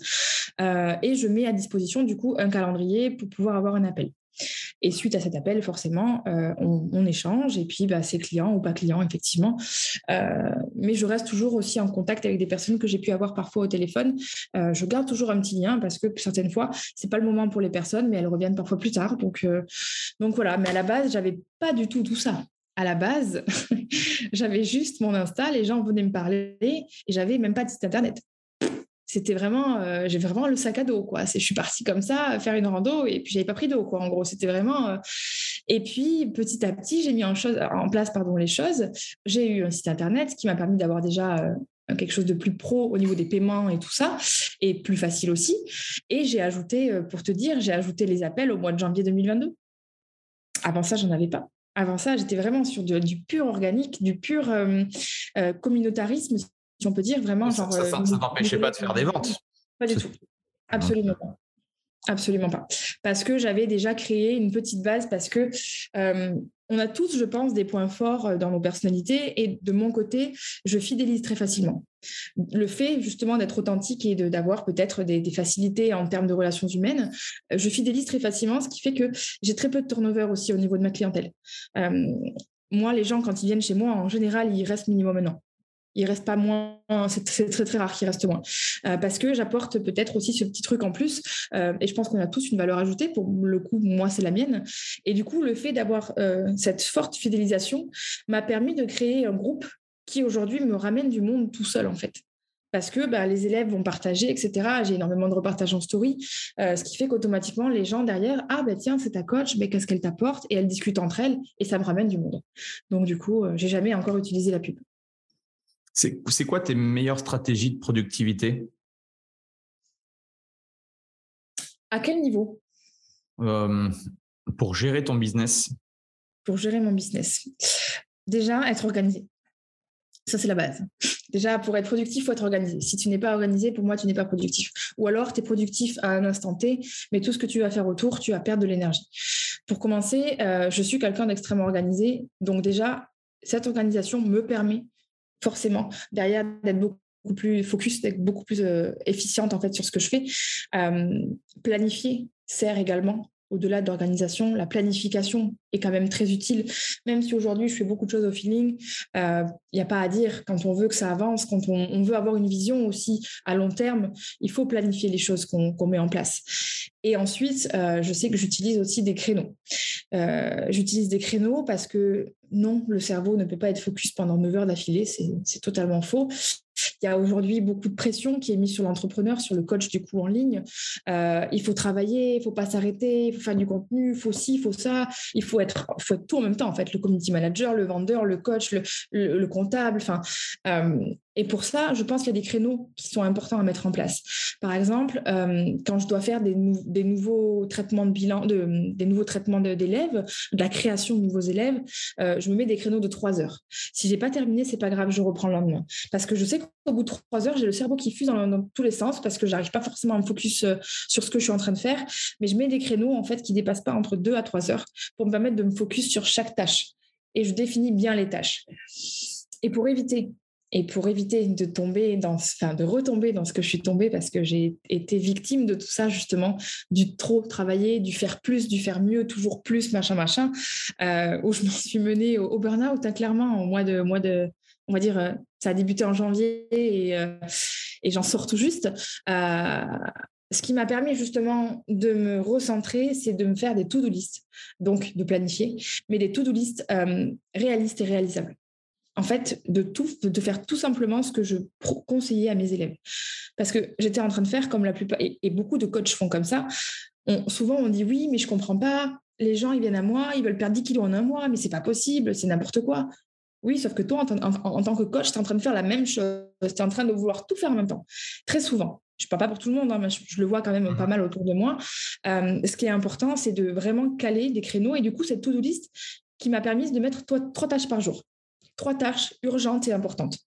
Euh, et je mets à disposition du coup un calendrier pour pouvoir avoir un appel. Et suite à cet appel, forcément, euh, on, échange et puis bah, c'est client ou pas client, effectivement. Euh, mais je reste toujours aussi en contact avec des personnes que j'ai pu avoir parfois au téléphone. je garde toujours un petit lien parce que certaines fois, c'est pas le moment pour les personnes, mais elles reviennent parfois plus tard. Donc, donc voilà. Mais à la base, j'avais pas du tout tout ça à la base, j'avais juste mon Insta, les gens venaient me parler et j'avais même pas de site internet. C'était vraiment, euh, j'ai vraiment le sac à dos, quoi. Je suis partie comme ça, faire une rando et puis j'avais pas pris d'eau, quoi. En gros, c'était vraiment. Euh, et puis petit à petit, j'ai mis en, place, pardon, les choses. J'ai eu un site internet qui m'a permis d'avoir déjà euh, quelque chose de plus pro au niveau des paiements et tout ça, et plus facile aussi. Et j'ai ajouté, pour te dire, j'ai ajouté les appels au mois de janvier 2022. Avant ça, j'en avais pas. Avant ça, j'étais vraiment sur du, pur organique, du pur euh, euh, communautarisme, si on peut dire vraiment. Ça ne euh, t'empêchait pas de faire des ventes Pas du tout. Absolument pas. Absolument pas. Parce que j'avais déjà créé une petite base, parce que on a tous, je pense, des points forts dans nos personnalités. Et de mon côté, je fidélise très facilement. Le fait justement d'être authentique et d'avoir peut-être des, facilités en termes de relations humaines, euh, je fidélise très facilement, ce qui fait que j'ai très peu de turnover aussi au niveau de ma clientèle. Euh, moi, les gens, quand ils viennent chez moi, en général, ils restent minimum un an il reste pas moins, c'est très très rare qu'il reste moins, euh, parce que j'apporte peut-être aussi ce petit truc en plus, et je pense qu'on a tous une valeur ajoutée. Pour le coup, moi c'est la mienne, et du coup le fait d'avoir cette forte fidélisation m'a permis de créer un groupe qui aujourd'hui me ramène du monde tout seul en fait. Parce que bah, les élèves vont partager, etc. J'ai énormément de repartages en story, euh, ce qui fait qu'automatiquement, les gens derrière, ah ben tiens, c'est ta coach, mais qu'est-ce qu'elle t'apporte? Et elles discutent entre elles et ça me ramène du monde. Donc du coup, euh, j'ai jamais encore utilisé la pub. C'est quoi tes meilleures stratégies de productivité? À quel niveau? Euh, Pour gérer ton business. Pour gérer mon business. Déjà, être organisé. Ça, c'est la base. Déjà, pour être productif, il faut être organisé. Si tu n'es pas organisé, pour moi, tu n'es pas productif. Ou alors, tu es productif à un instant T, mais tout ce que tu vas faire autour, tu vas perdre de l'énergie. Pour commencer, euh, je suis quelqu'un d'extrêmement organisé. Donc déjà, cette organisation me permet forcément derrière d'être beaucoup plus focus, d'être beaucoup plus euh, efficiente en fait sur ce que je fais. Euh, planifier sert également au-delà de l'organisation, la planification est quand même très utile. Même si aujourd'hui je fais beaucoup de choses au feeling, il euh, n'y a pas à dire. Quand on veut que ça avance, quand on, veut avoir une vision aussi à long terme, il faut planifier les choses qu'on met en place. Et ensuite, euh, je sais que j'utilise aussi des créneaux. Euh, j'utilise des créneaux parce que non, le cerveau ne peut pas être focus pendant 9 heures d'affilée, c'est totalement faux. Il y a aujourd'hui beaucoup de pression qui est mise sur l'entrepreneur, sur le coach du coup en ligne. Euh, il faut travailler, il faut pas s'arrêter, il faut faire du contenu, il faut ci, il faut ça, il faut être, tout en même temps en fait, le community manager, le vendeur, le coach, le, le, comptable. Enfin, euh, et pour ça, je pense qu'il y a des créneaux qui sont importants à mettre en place. Par exemple, euh, quand je dois faire des, nouveaux traitements de bilan, de, des nouveaux traitements d'élèves, de, la création de nouveaux élèves, euh, je me mets des créneaux de trois heures. Si j'ai pas terminé, c'est pas grave, je reprends le lendemain. Parce que je sais qu'au bout de trois heures, j'ai le cerveau qui fuse dans, tous les sens parce que j'arrive pas forcément à me focus euh, sur ce que je suis en train de faire. Mais je mets des créneaux en fait qui dépassent pas entre deux à trois heures pour me permettre de me focus sur chaque tâche. Et je définis bien les tâches. Et pour éviter et pour éviter de tomber dans, retomber dans ce que je suis tombée parce que j'ai été victime de tout ça, justement, du trop travailler, du faire plus, du faire mieux, toujours plus, machin, machin, euh, où je m'en suis menée au, burn-out, hein, clairement, au mois de, mois de, on va dire, euh, ça a débuté en janvier et, euh, j'en sors tout juste. ce qui m'a permis justement de me recentrer, c'est de me faire des to-do list, donc de planifier, mais des to-do list réalistes et réalisables en fait, de tout, de faire tout simplement ce que je conseillais à mes élèves. Parce que j'étais en train de faire comme la plupart, et, beaucoup de coachs font comme ça. souvent, on dit oui, mais je comprends pas. Les gens, ils viennent à moi, ils veulent perdre 10 kilos en un mois, mais c'est pas possible, c'est n'importe quoi. Oui, sauf que toi, en, tant que coach, tu es en train de faire la même chose. Tu es en train de vouloir tout faire en même temps. Très souvent. Je ne parle pas pour tout le monde, hein, mais je, le vois quand même pas mmh. mal autour de moi. Euh, ce qui est important, c'est de vraiment caler des créneaux. Et du coup, cette to-do list qui m'a permis de mettre trois tâches par jour trois tâches urgentes et importantes.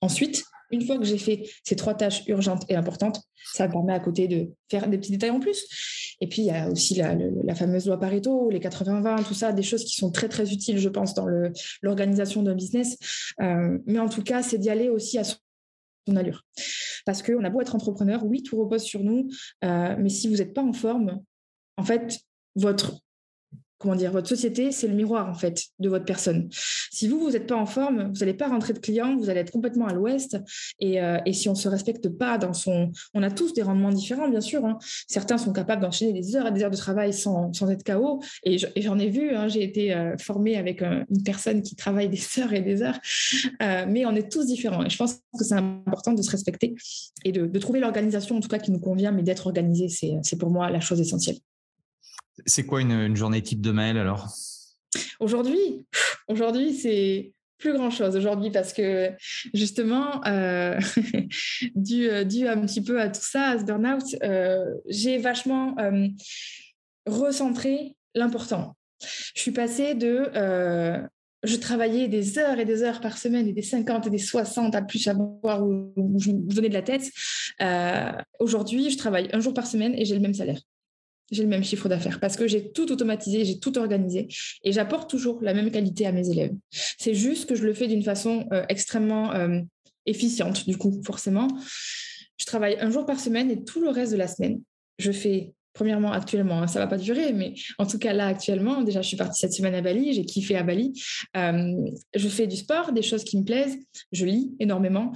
Ensuite, une fois que j'ai fait ces trois tâches urgentes et importantes, ça me permet à côté de faire des petits détails en plus. Et puis, il y a aussi la, fameuse loi Pareto, les 80-20, tout ça, des choses qui sont très, très utiles, je pense, dans l'organisation d'un business. Euh, mais en tout cas, c'est d'y aller aussi à son allure. Parce qu'on a beau être entrepreneur, oui, tout repose sur nous, euh, mais si vous n'êtes pas en forme, en fait, votre comment dire, votre société, c'est le miroir en fait de votre personne. Si vous, vous n'êtes pas en forme, vous n'allez pas rentrer de clients, vous allez être complètement à l'ouest. Et, euh, si on ne se respecte pas dans son... On a tous des rendements différents, bien sûr. Hein. Certains sont capables d'enchaîner des heures et des heures de travail sans, sans être KO. Et j'en ai vu, hein, j'ai été euh, formée avec euh, une personne qui travaille des heures et des heures. mais on est tous différents. Et je pense que c'est important de se respecter et de, de trouver l'organisation, en tout cas, qui nous convient, mais d'être organisé, c'est pour moi la chose essentielle. C'est quoi une, journée type de mail alors? Aujourd'hui, aujourd'hui c'est plus grand chose aujourd'hui parce que justement, euh, dû, dû, un petit peu à tout ça, à ce burn-out, euh, j'ai vachement euh, recentré l'important. Je suis passée de je travaillais des heures et des heures par semaine et des 50 et des 60 à plus savoir où, où je me donnais de la tête. Aujourd'hui, je travaille un jour par semaine et j'ai le même salaire j'ai le même chiffre d'affaires parce que j'ai tout automatisé, j'ai tout organisé et j'apporte toujours la même qualité à mes élèves. C'est juste que je le fais d'une façon euh, extrêmement euh, efficiente, du coup, forcément. Je travaille un jour par semaine et tout le reste de la semaine, je fais, premièrement, actuellement, hein, ça va pas durer, mais en tout cas là, actuellement, déjà, je suis partie cette semaine à Bali, j'ai kiffé à Bali. Euh, je fais du sport, des choses qui me plaisent, je lis énormément.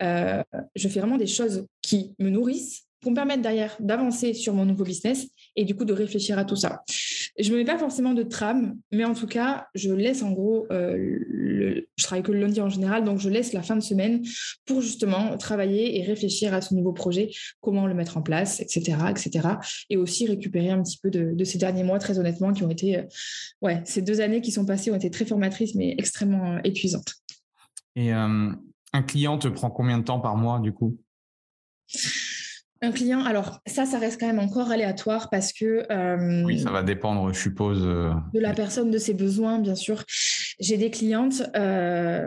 je fais vraiment des choses qui me nourrissent pour me permettre derrière d'avancer sur mon nouveau business et du coup de réfléchir à tout ça. Je ne me mets pas forcément de trame, mais en tout cas, je laisse en gros, euh, le, je travaille que le lundi en général, donc je laisse la fin de semaine pour justement travailler et réfléchir à ce nouveau projet, comment le mettre en place, etc. etc. et aussi récupérer un petit peu de, ces derniers mois, très honnêtement, qui ont été, euh, ouais, ces deux années qui sont passées ont été très formatrices, mais extrêmement euh, épuisantes. Et un client te prend combien de temps par mois du coup? Un client, alors ça, ça reste quand même encore aléatoire parce que... Euh, oui, ça va dépendre, je suppose. Euh, de la personne, de ses besoins, bien sûr. J'ai des clientes euh,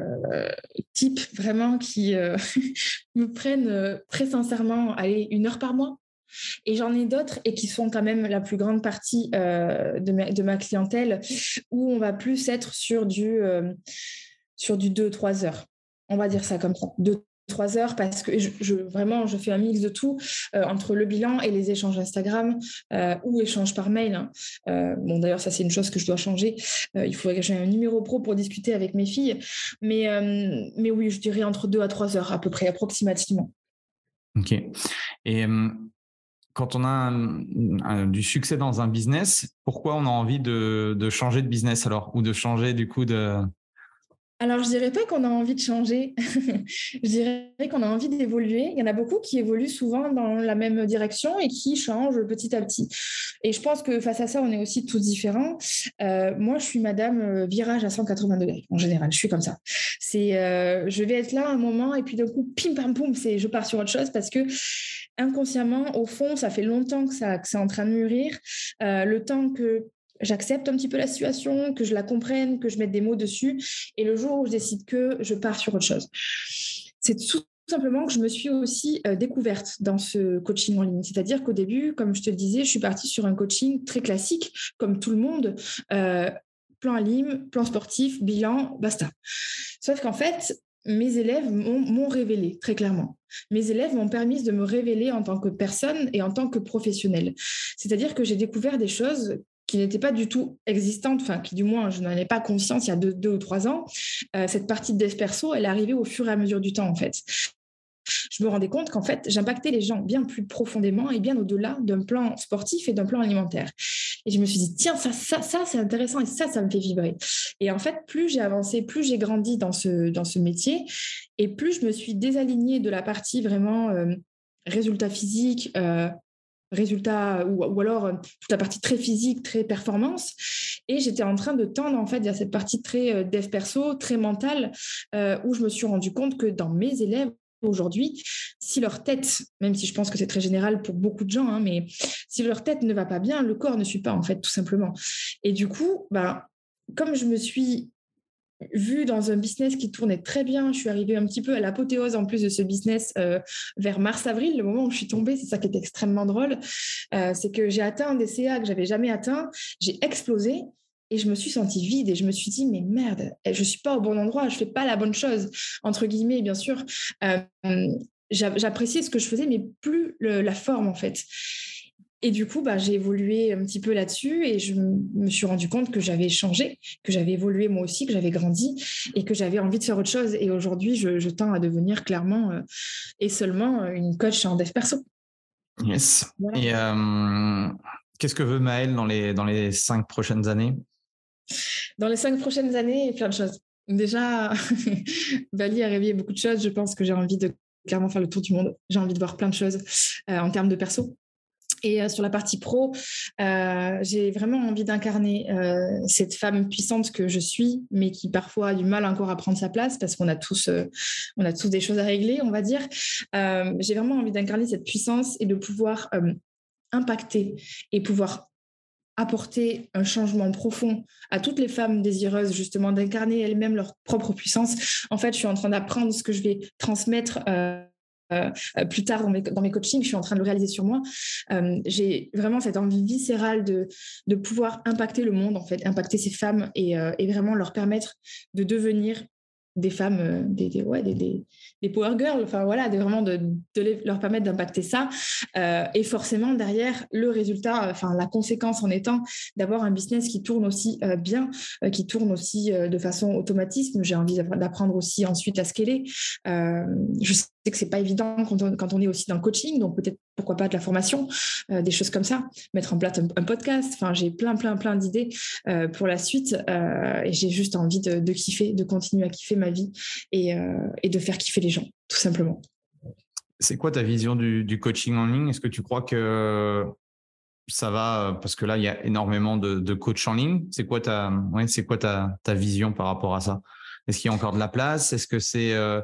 type vraiment qui me prennent très sincèrement, allez, une heure par mois. Et j'en ai d'autres et qui sont quand même la plus grande partie de ma, de, ma, clientèle où on va plus être sur du, sur du 2-3 heures. On va dire ça comme ça, trois heures parce que je, vraiment je fais un mix de tout euh, entre le bilan et les échanges Instagram euh, ou échanges par mail. Hein. Euh, bon d'ailleurs ça c'est une chose que je dois changer. il faudrait que j'ai un numéro pro pour discuter avec mes filles. Mais, mais oui je dirais entre deux à trois heures à peu près approximativement. Ok. Et quand on a du succès dans un business, pourquoi on a envie de, de changer de business alors? Ou de changer du coup de alors, je dirais pas qu'on a envie de changer. je dirais qu'on a envie d'évoluer. Il y en a beaucoup qui évoluent souvent dans la même direction et qui changent petit à petit. Et je pense que face à ça, on est aussi tous différents. Euh, moi, je suis madame euh, virage à 180 degrés en général. Je suis comme ça. C'est, euh, je vais être là un moment et puis d'un coup, pim pam poum, c'est, je pars sur autre chose parce que inconsciemment, au fond, ça fait longtemps que ça, que c'est en train de mûrir. le temps que j'accepte un petit peu la situation, que je la comprenne, que je mette des mots dessus. Et le jour où je décide que je pars sur autre chose. C'est tout simplement que je me suis aussi euh, découverte dans ce coaching en ligne. C'est-à-dire qu'au début, comme je te le disais, je suis partie sur un coaching très classique, comme tout le monde. Euh, plan à plan sportif, bilan, basta. Sauf qu'en fait, mes élèves m'ont révélé, très clairement. Mes élèves m'ont permis de me révéler en tant que personne et en tant que professionnel. C'est-à-dire que j'ai découvert des choses qui n'étaient pas du tout existantes, enfin qui du moins je n'en avais pas conscience il y a deux, ou trois ans. Euh, cette partie de Desperso, elle est arrivée au fur et à mesure du temps en fait je me rendais compte qu'en fait, j'impactais les gens bien plus profondément et bien au-delà d'un plan sportif et d'un plan alimentaire. Et je me suis dit, tiens, ça, ça, ça c'est intéressant et ça, ça me fait vibrer. Et en fait, plus j'ai avancé, plus j'ai grandi dans ce, dans ce métier et plus je me suis désalignée de la partie vraiment euh, résultat physique, euh, résultat ou, ou, alors euh, toute la partie très physique, très performance. Et j'étais en train de tendre en fait vers cette partie très dev perso, très mentale, où je me suis rendu compte que dans mes élèves, aujourd'hui, si leur tête, même si je pense que c'est très général pour beaucoup de gens, hein, mais si leur tête ne va pas bien, le corps ne suit pas, en fait, tout simplement. Et du coup, ben, comme je me suis vue dans un business qui tournait très bien, je suis arrivée un petit peu à l'apothéose en plus de ce business euh, vers mars-avril, le moment où je suis tombée, c'est ça qui est extrêmement drôle, euh, c'est que j'ai atteint des CA que j'avais jamais atteints, j'ai explosé et je me suis sentie vide et je me suis dit, mais merde, je ne suis pas au bon endroit, je ne fais pas la bonne chose, entre guillemets, bien sûr. Euh, j'appréciais ce que je faisais, mais plus la forme, en fait. Et du coup, bah, j'ai évolué un petit peu là-dessus et je me suis rendu compte que j'avais changé, que j'avais évolué moi aussi, que j'avais grandi et que j'avais envie de faire autre chose. Et aujourd'hui, je, tends à devenir clairement euh, et seulement une coach en dev perso. Yes. Et euh, qu'est-ce que veut Maëlle dans les, dans les cinq prochaines années? Dans les cinq prochaines années, plein de choses. Déjà, Bali a réveillé beaucoup de choses. Je pense que j'ai envie de clairement faire le tour du monde. J'ai envie de voir plein de choses euh, en termes de perso. Et euh, sur la partie pro, euh, j'ai vraiment envie d'incarner cette femme puissante que je suis, mais qui parfois a du mal encore à prendre sa place parce qu'on a tous, a tous des choses à régler, on va dire. j'ai vraiment envie d'incarner cette puissance et de pouvoir impacter et pouvoir apporter un changement profond à toutes les femmes désireuses justement d'incarner elles-mêmes leur propre puissance. En fait, je suis en train d'apprendre ce que je vais transmettre. Euh, euh, plus tard dans mes, coachings, je suis en train de le réaliser sur moi. Euh, j'ai vraiment cette envie viscérale de, pouvoir impacter le monde, en fait, impacter ces femmes et, vraiment leur permettre de devenir des femmes, des, ouais, des, power girls, enfin voilà, de, vraiment de, leur permettre d'impacter ça. Et forcément, derrière, le résultat, enfin la conséquence en étant d'avoir un business qui tourne aussi bien, qui tourne aussi de façon automatisme. J'ai envie d'apprendre aussi ensuite à scaler. je sais que c'est pas évident quand on, est aussi dans le coaching, donc peut-être pourquoi pas de la formation, des choses comme ça, mettre en place un, podcast. Enfin, j'ai plein, plein, plein d'idées pour la suite et j'ai juste envie de, kiffer, de continuer à kiffer ma vie euh, et, de faire kiffer les gens, tout simplement. C'est quoi ta vision du, coaching en ligne? Est-ce que tu crois que ça va? Parce que là il y a énormément de, coachs en ligne. C'est quoi ta quoi ta, ta vision par rapport à ça? Est-ce qu'il y a encore de la place? Est-ce que c'est euh,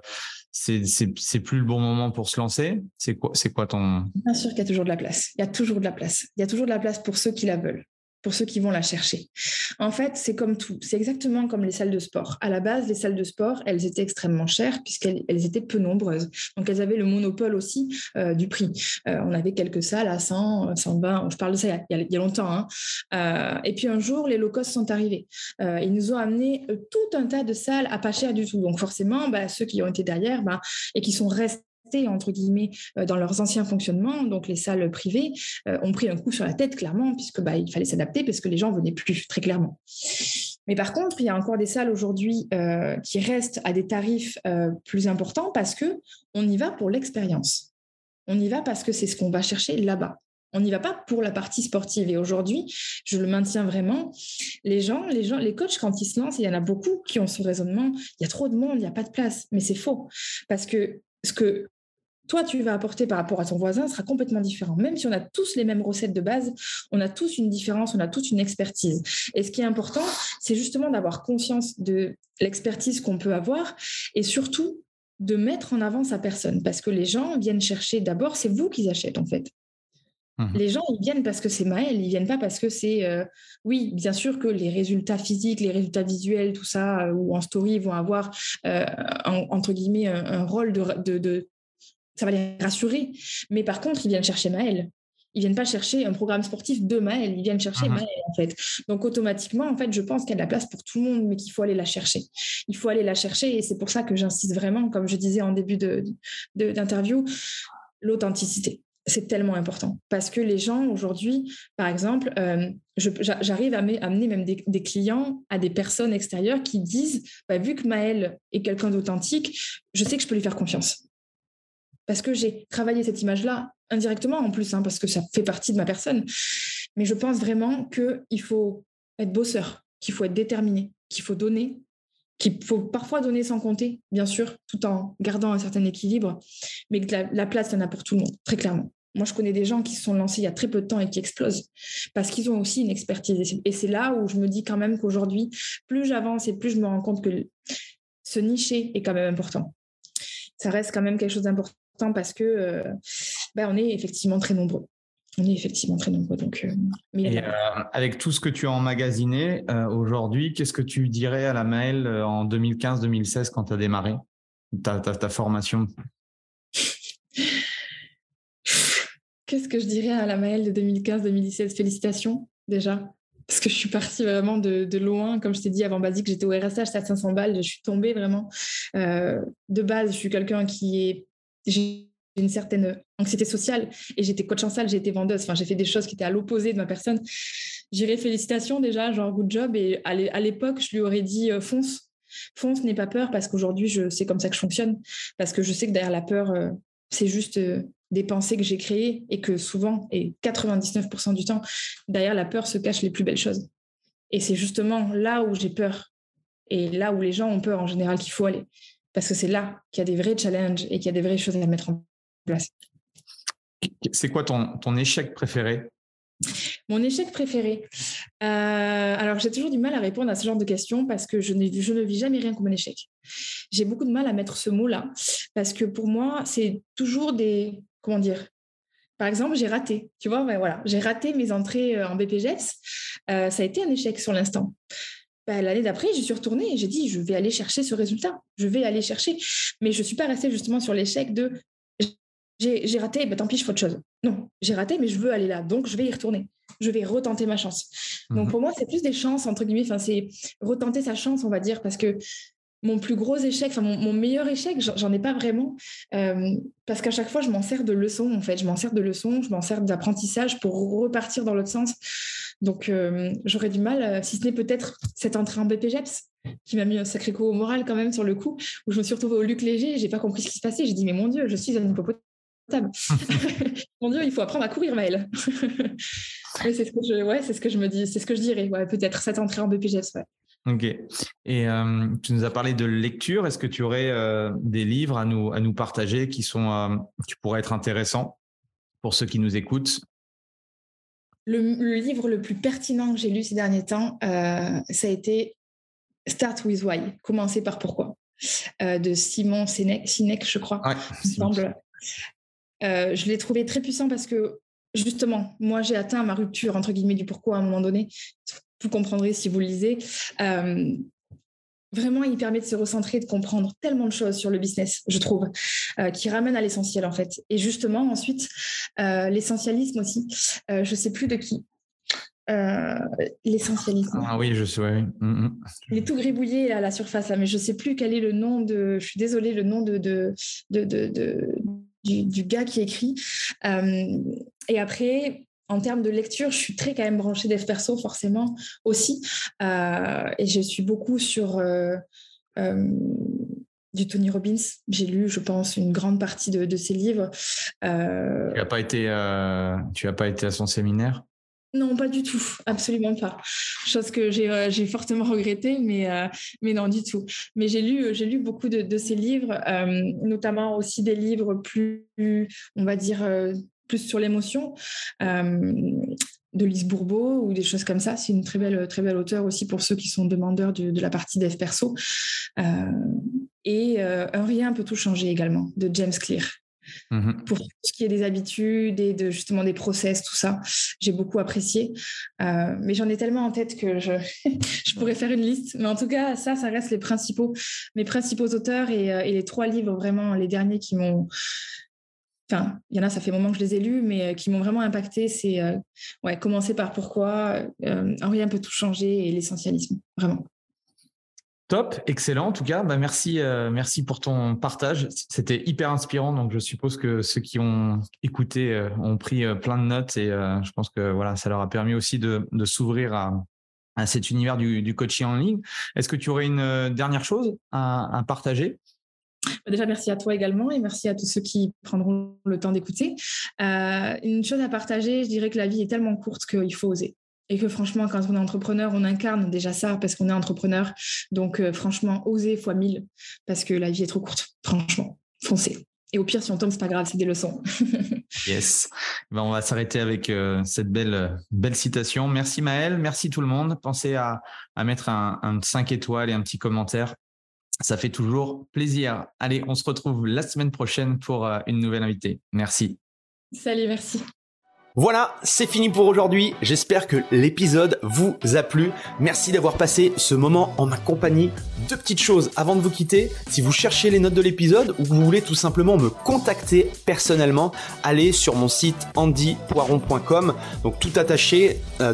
c'est plus le bon moment pour se lancer? C'est quoi quoi ton Bien sûr qu'il y a toujours de la place. Il y a toujours de la place. Il y a toujours de la place pour ceux qui la veulent pour ceux qui vont la chercher. En fait, c'est comme tout. C'est exactement comme les salles de sport. À la base, les salles de sport, elles étaient extrêmement chères puisqu'elles étaient peu nombreuses. Donc, elles avaient le monopole aussi euh, du prix. Euh, on avait quelques salles à 100, 120. Je parle de ça il y a, longtemps. Hein. Euh, et puis un jour, les low cost sont arrivés. ils nous ont amené tout un tas de salles à pas cher du tout. Donc, forcément, bah, ceux qui ont été derrière bah, et qui sont restés entre guillemets euh, dans leurs anciens fonctionnements, donc les salles privées euh, ont pris un coup sur la tête clairement puisque bah, il fallait s'adapter parce que les gens venaient plus très clairement. Mais par contre, il y a encore des salles aujourd'hui euh, qui restent à des tarifs plus importants parce que on y va pour l'expérience. On y va parce que c'est ce qu'on va chercher là-bas. On n'y va pas pour la partie sportive. Et aujourd'hui, je le maintiens vraiment. Les gens, les gens, les coachs, quand ils se lancent, il y en a beaucoup qui ont ce raisonnement. Il y a trop de monde, il n'y a pas de place. Mais c'est faux. Parce que ce que toi, tu vas apporter par rapport à ton voisin sera complètement différent. Même si on a tous les mêmes recettes de base, on a tous une différence, on a tous une expertise. Et ce qui est important, c'est justement d'avoir conscience de l'expertise qu'on peut avoir et surtout de mettre en avant sa personne. Parce que les gens viennent chercher d'abord, c'est vous qui achètent en fait. Mmh. Les gens, ils viennent parce que c'est Maël, ils viennent pas parce que c'est... Euh, oui, bien sûr que les résultats physiques, les résultats visuels, tout ça, euh, ou en story, vont avoir, euh, entre guillemets, un, rôle de, ça va les rassurer. Mais par contre, ils viennent chercher Maël. Ils viennent pas chercher un programme sportif de Maëlle, ils viennent chercher mmh. Maëlle en fait. Donc automatiquement, en fait, je pense qu'il y a de la place pour tout le monde, mais qu'il faut aller la chercher. Il faut aller la chercher et c'est pour ça que j'insiste vraiment, comme je disais en début d'interview, de, l'authenticité c'est tellement important parce que les gens aujourd'hui, par exemple, euh, j'arrive à amener même des, clients à des personnes extérieures qui disent, bah, vu que Maëlle est quelqu'un d'authentique, je sais que je peux lui faire confiance. Parce que j'ai travaillé cette image-là indirectement en plus, hein, parce que ça fait partie de ma personne. Mais je pense vraiment qu'il faut être bosseur, qu'il faut être déterminé, qu'il faut donner, qu'il faut parfois donner sans compter, bien sûr, tout en gardant un certain équilibre, mais que la, place, il y en a pour tout le monde, très clairement. Moi, je connais des gens qui se sont lancés il y a très peu de temps et qui explosent parce qu'ils ont aussi une expertise. Et c'est là où je me dis quand même qu'aujourd'hui, plus j'avance et plus je me rends compte que ce nicher est quand même important. Ça reste quand même quelque chose d'important parce que euh, ben, on est effectivement très nombreux. On est effectivement très nombreux. Donc, euh, euh, avec tout ce que tu as emmagasiné aujourd'hui, qu'est-ce que tu dirais à la mail en 2015-2016 quand tu as démarré? Ta, ta, formation? Qu'est-ce que je dirais à la Maëlle de 2015-2017 Félicitations déjà parce que je suis partie vraiment de, loin. Comme je t'ai dit avant Basique, j'étais au RSH, à 500 balles, je suis tombée vraiment. de base, je suis quelqu'un qui est j'ai une certaine anxiété sociale et j'étais coach en salle, j'ai été vendeuse, enfin j'ai fait des choses qui étaient à l'opposé de ma personne. J'irai félicitations déjà, genre good job. Et à l'époque je lui aurais dit euh, fonce, fonce, n'aie pas peur parce qu'aujourd'hui je sais comme ça que je fonctionne. Parce que je sais que derrière la peur euh, c'est juste euh, des pensées que j'ai créées et que souvent et 99% du temps derrière la peur se cachent les plus belles choses. Et c'est justement là où j'ai peur. Et là où les gens ont peur en général qu'il faut aller parce que c'est là qu'il y a des vrais challenges et qu'il y a des vraies choses à mettre en place. C'est quoi ton, ton échec préféré? Mon échec préféré? Euh, alors, j'ai toujours du mal à répondre à ce genre de questions parce que je, je ne vis jamais rien comme un échec. J'ai beaucoup de mal à mettre ce mot-là parce que pour moi, c'est toujours des. Comment dire? Par exemple, j'ai raté. Tu vois, voilà, j'ai raté mes entrées euh, en BPGEPS. Euh, ça a été un échec sur l'instant. Bah, l'année d'après, je suis retournée et j'ai dit, je vais aller chercher ce résultat. Je vais aller chercher. Mais je ne suis pas restée justement sur l'échec de j'ai raté, bah, tant pis, je fais autre chose. Non, j'ai raté, mais je veux aller là. Donc, je vais y retourner. Je vais retenter ma chance. Donc, mhm. pour moi, c'est plus des chances, entre guillemets. Enfin, c'est retenter sa chance, on va dire, parce que mon plus gros échec, enfin mon, meilleur échec, j'en ai pas vraiment, euh, parce qu'à chaque fois, je m'en sers de leçon, en fait. Je m'en sers de leçon, je m'en sers d'apprentissage pour repartir dans l'autre sens. Donc, euh, j'aurais du mal, euh, si ce n'est peut-être cette entrée en BPGEPS, qui m'a mis un sacré coup au moral quand même sur le coup, où je me suis retrouvée au Luc Léger, j'ai pas compris ce qui se passait. J'ai dit, mais mon Dieu, je suis un hippopotame. mon Dieu, il faut apprendre à courir, Maëlle. c'est ce que je, ouais, c'est ce que je me dis, c'est ce que je dirais, ouais, peut-être cette entrée en BPGEPS, ouais. Ok. Et euh, tu nous as parlé de lecture. Est-ce que tu aurais euh, des livres à nous, à nous partager qui, sont, euh, qui pourraient être intéressants pour ceux qui nous écoutent? Le, livre le plus pertinent que j'ai lu ces derniers temps, ça a été Start with Why, commencer par pourquoi, de Simon Sinek, je crois, semble. je l'ai trouvé très puissant parce que justement, moi, j'ai atteint ma rupture, entre guillemets, du pourquoi à un moment donné vous comprendrez si vous le lisez. Euh, vraiment, il permet de se recentrer, de comprendre tellement de choses sur le business, je trouve, euh, qui ramène à l'essentiel en fait. Et justement, ensuite, euh, l'essentialisme aussi. je ne sais plus de qui. l'essentialisme. Ah oui, je sais. Mm, mm. Il est tout gribouillé à la surface, là, mais je ne sais plus quel est le nom de. Je suis désolée, le nom de, de, de, de du, du, gars qui écrit. et après, en termes de lecture, je suis très quand même branchée dev perso, forcément aussi. Euh, et je suis beaucoup sur euh, euh, du Tony Robbins. J'ai lu, je pense, une grande partie de, ses livres. Tu n'as pas, été, tu pas été à son séminaire? Non, pas du tout, absolument pas. Chose que j'ai fortement regretté, mais, mais non, du tout. Mais j'ai lu, lu beaucoup de, de ses livres, notamment aussi des livres plus, on va dire, plus sur l'émotion. Euh, de Lise Bourbeau ou des choses comme ça. C'est une très belle, très belle auteure aussi pour ceux qui sont demandeurs de, la partie dev perso. Euh, et euh, Un rien peut tout changer également, de James Clear. Mm-hmm. Pour ce qui est des habitudes et de justement des process, tout ça, j'ai beaucoup apprécié. mais j'en ai tellement en tête que je, je, pourrais faire une liste. Mais en tout cas, ça, ça reste les principaux, mes principaux auteurs et, et les trois livres vraiment, les derniers qui m'ont enfin, il y en a, ça fait un moment que je les ai lus, mais qui m'ont vraiment impacté. C'est ouais, commencer par pourquoi, Henri un peu tout changer et l'essentialisme, vraiment. Top, excellent. En tout cas, bah merci, merci pour ton partage. C'était hyper inspirant. Donc, je suppose que ceux qui ont écouté ont pris plein de notes et je pense que voilà, ça leur a permis aussi de, s'ouvrir à, cet univers du, coaching en ligne. Est-ce que tu aurais une euh, dernière chose à, partager? Déjà, merci à toi également et merci à tous ceux qui prendront le temps d'écouter. Euh, une chose à partager, je dirais que la vie est tellement courte qu'il faut oser. Et que franchement, quand on est entrepreneur, on incarne déjà ça parce qu'on est entrepreneur. Donc, euh, franchement, oser fois mille parce que la vie est trop courte. Franchement, foncez. Et au pire, si on tombe, c'est pas grave, c'est des leçons. yes. Ben, on va s'arrêter avec euh, cette belle, belle citation. Merci Maël, merci tout le monde. Pensez à, à mettre un, un 5 étoiles et un petit commentaire. Ça fait toujours plaisir. Allez, on se retrouve la semaine prochaine pour euh, une nouvelle invitée. Merci. Salut, merci. Voilà, c'est fini pour aujourd'hui. J'espère que l'épisode vous a plu. Merci d'avoir passé ce moment en ma compagnie. Deux petites choses avant de vous quitter. Si vous cherchez les notes de l'épisode ou que vous voulez tout simplement me contacter personnellement, allez sur mon site andypoiron.com. Donc tout attaché euh,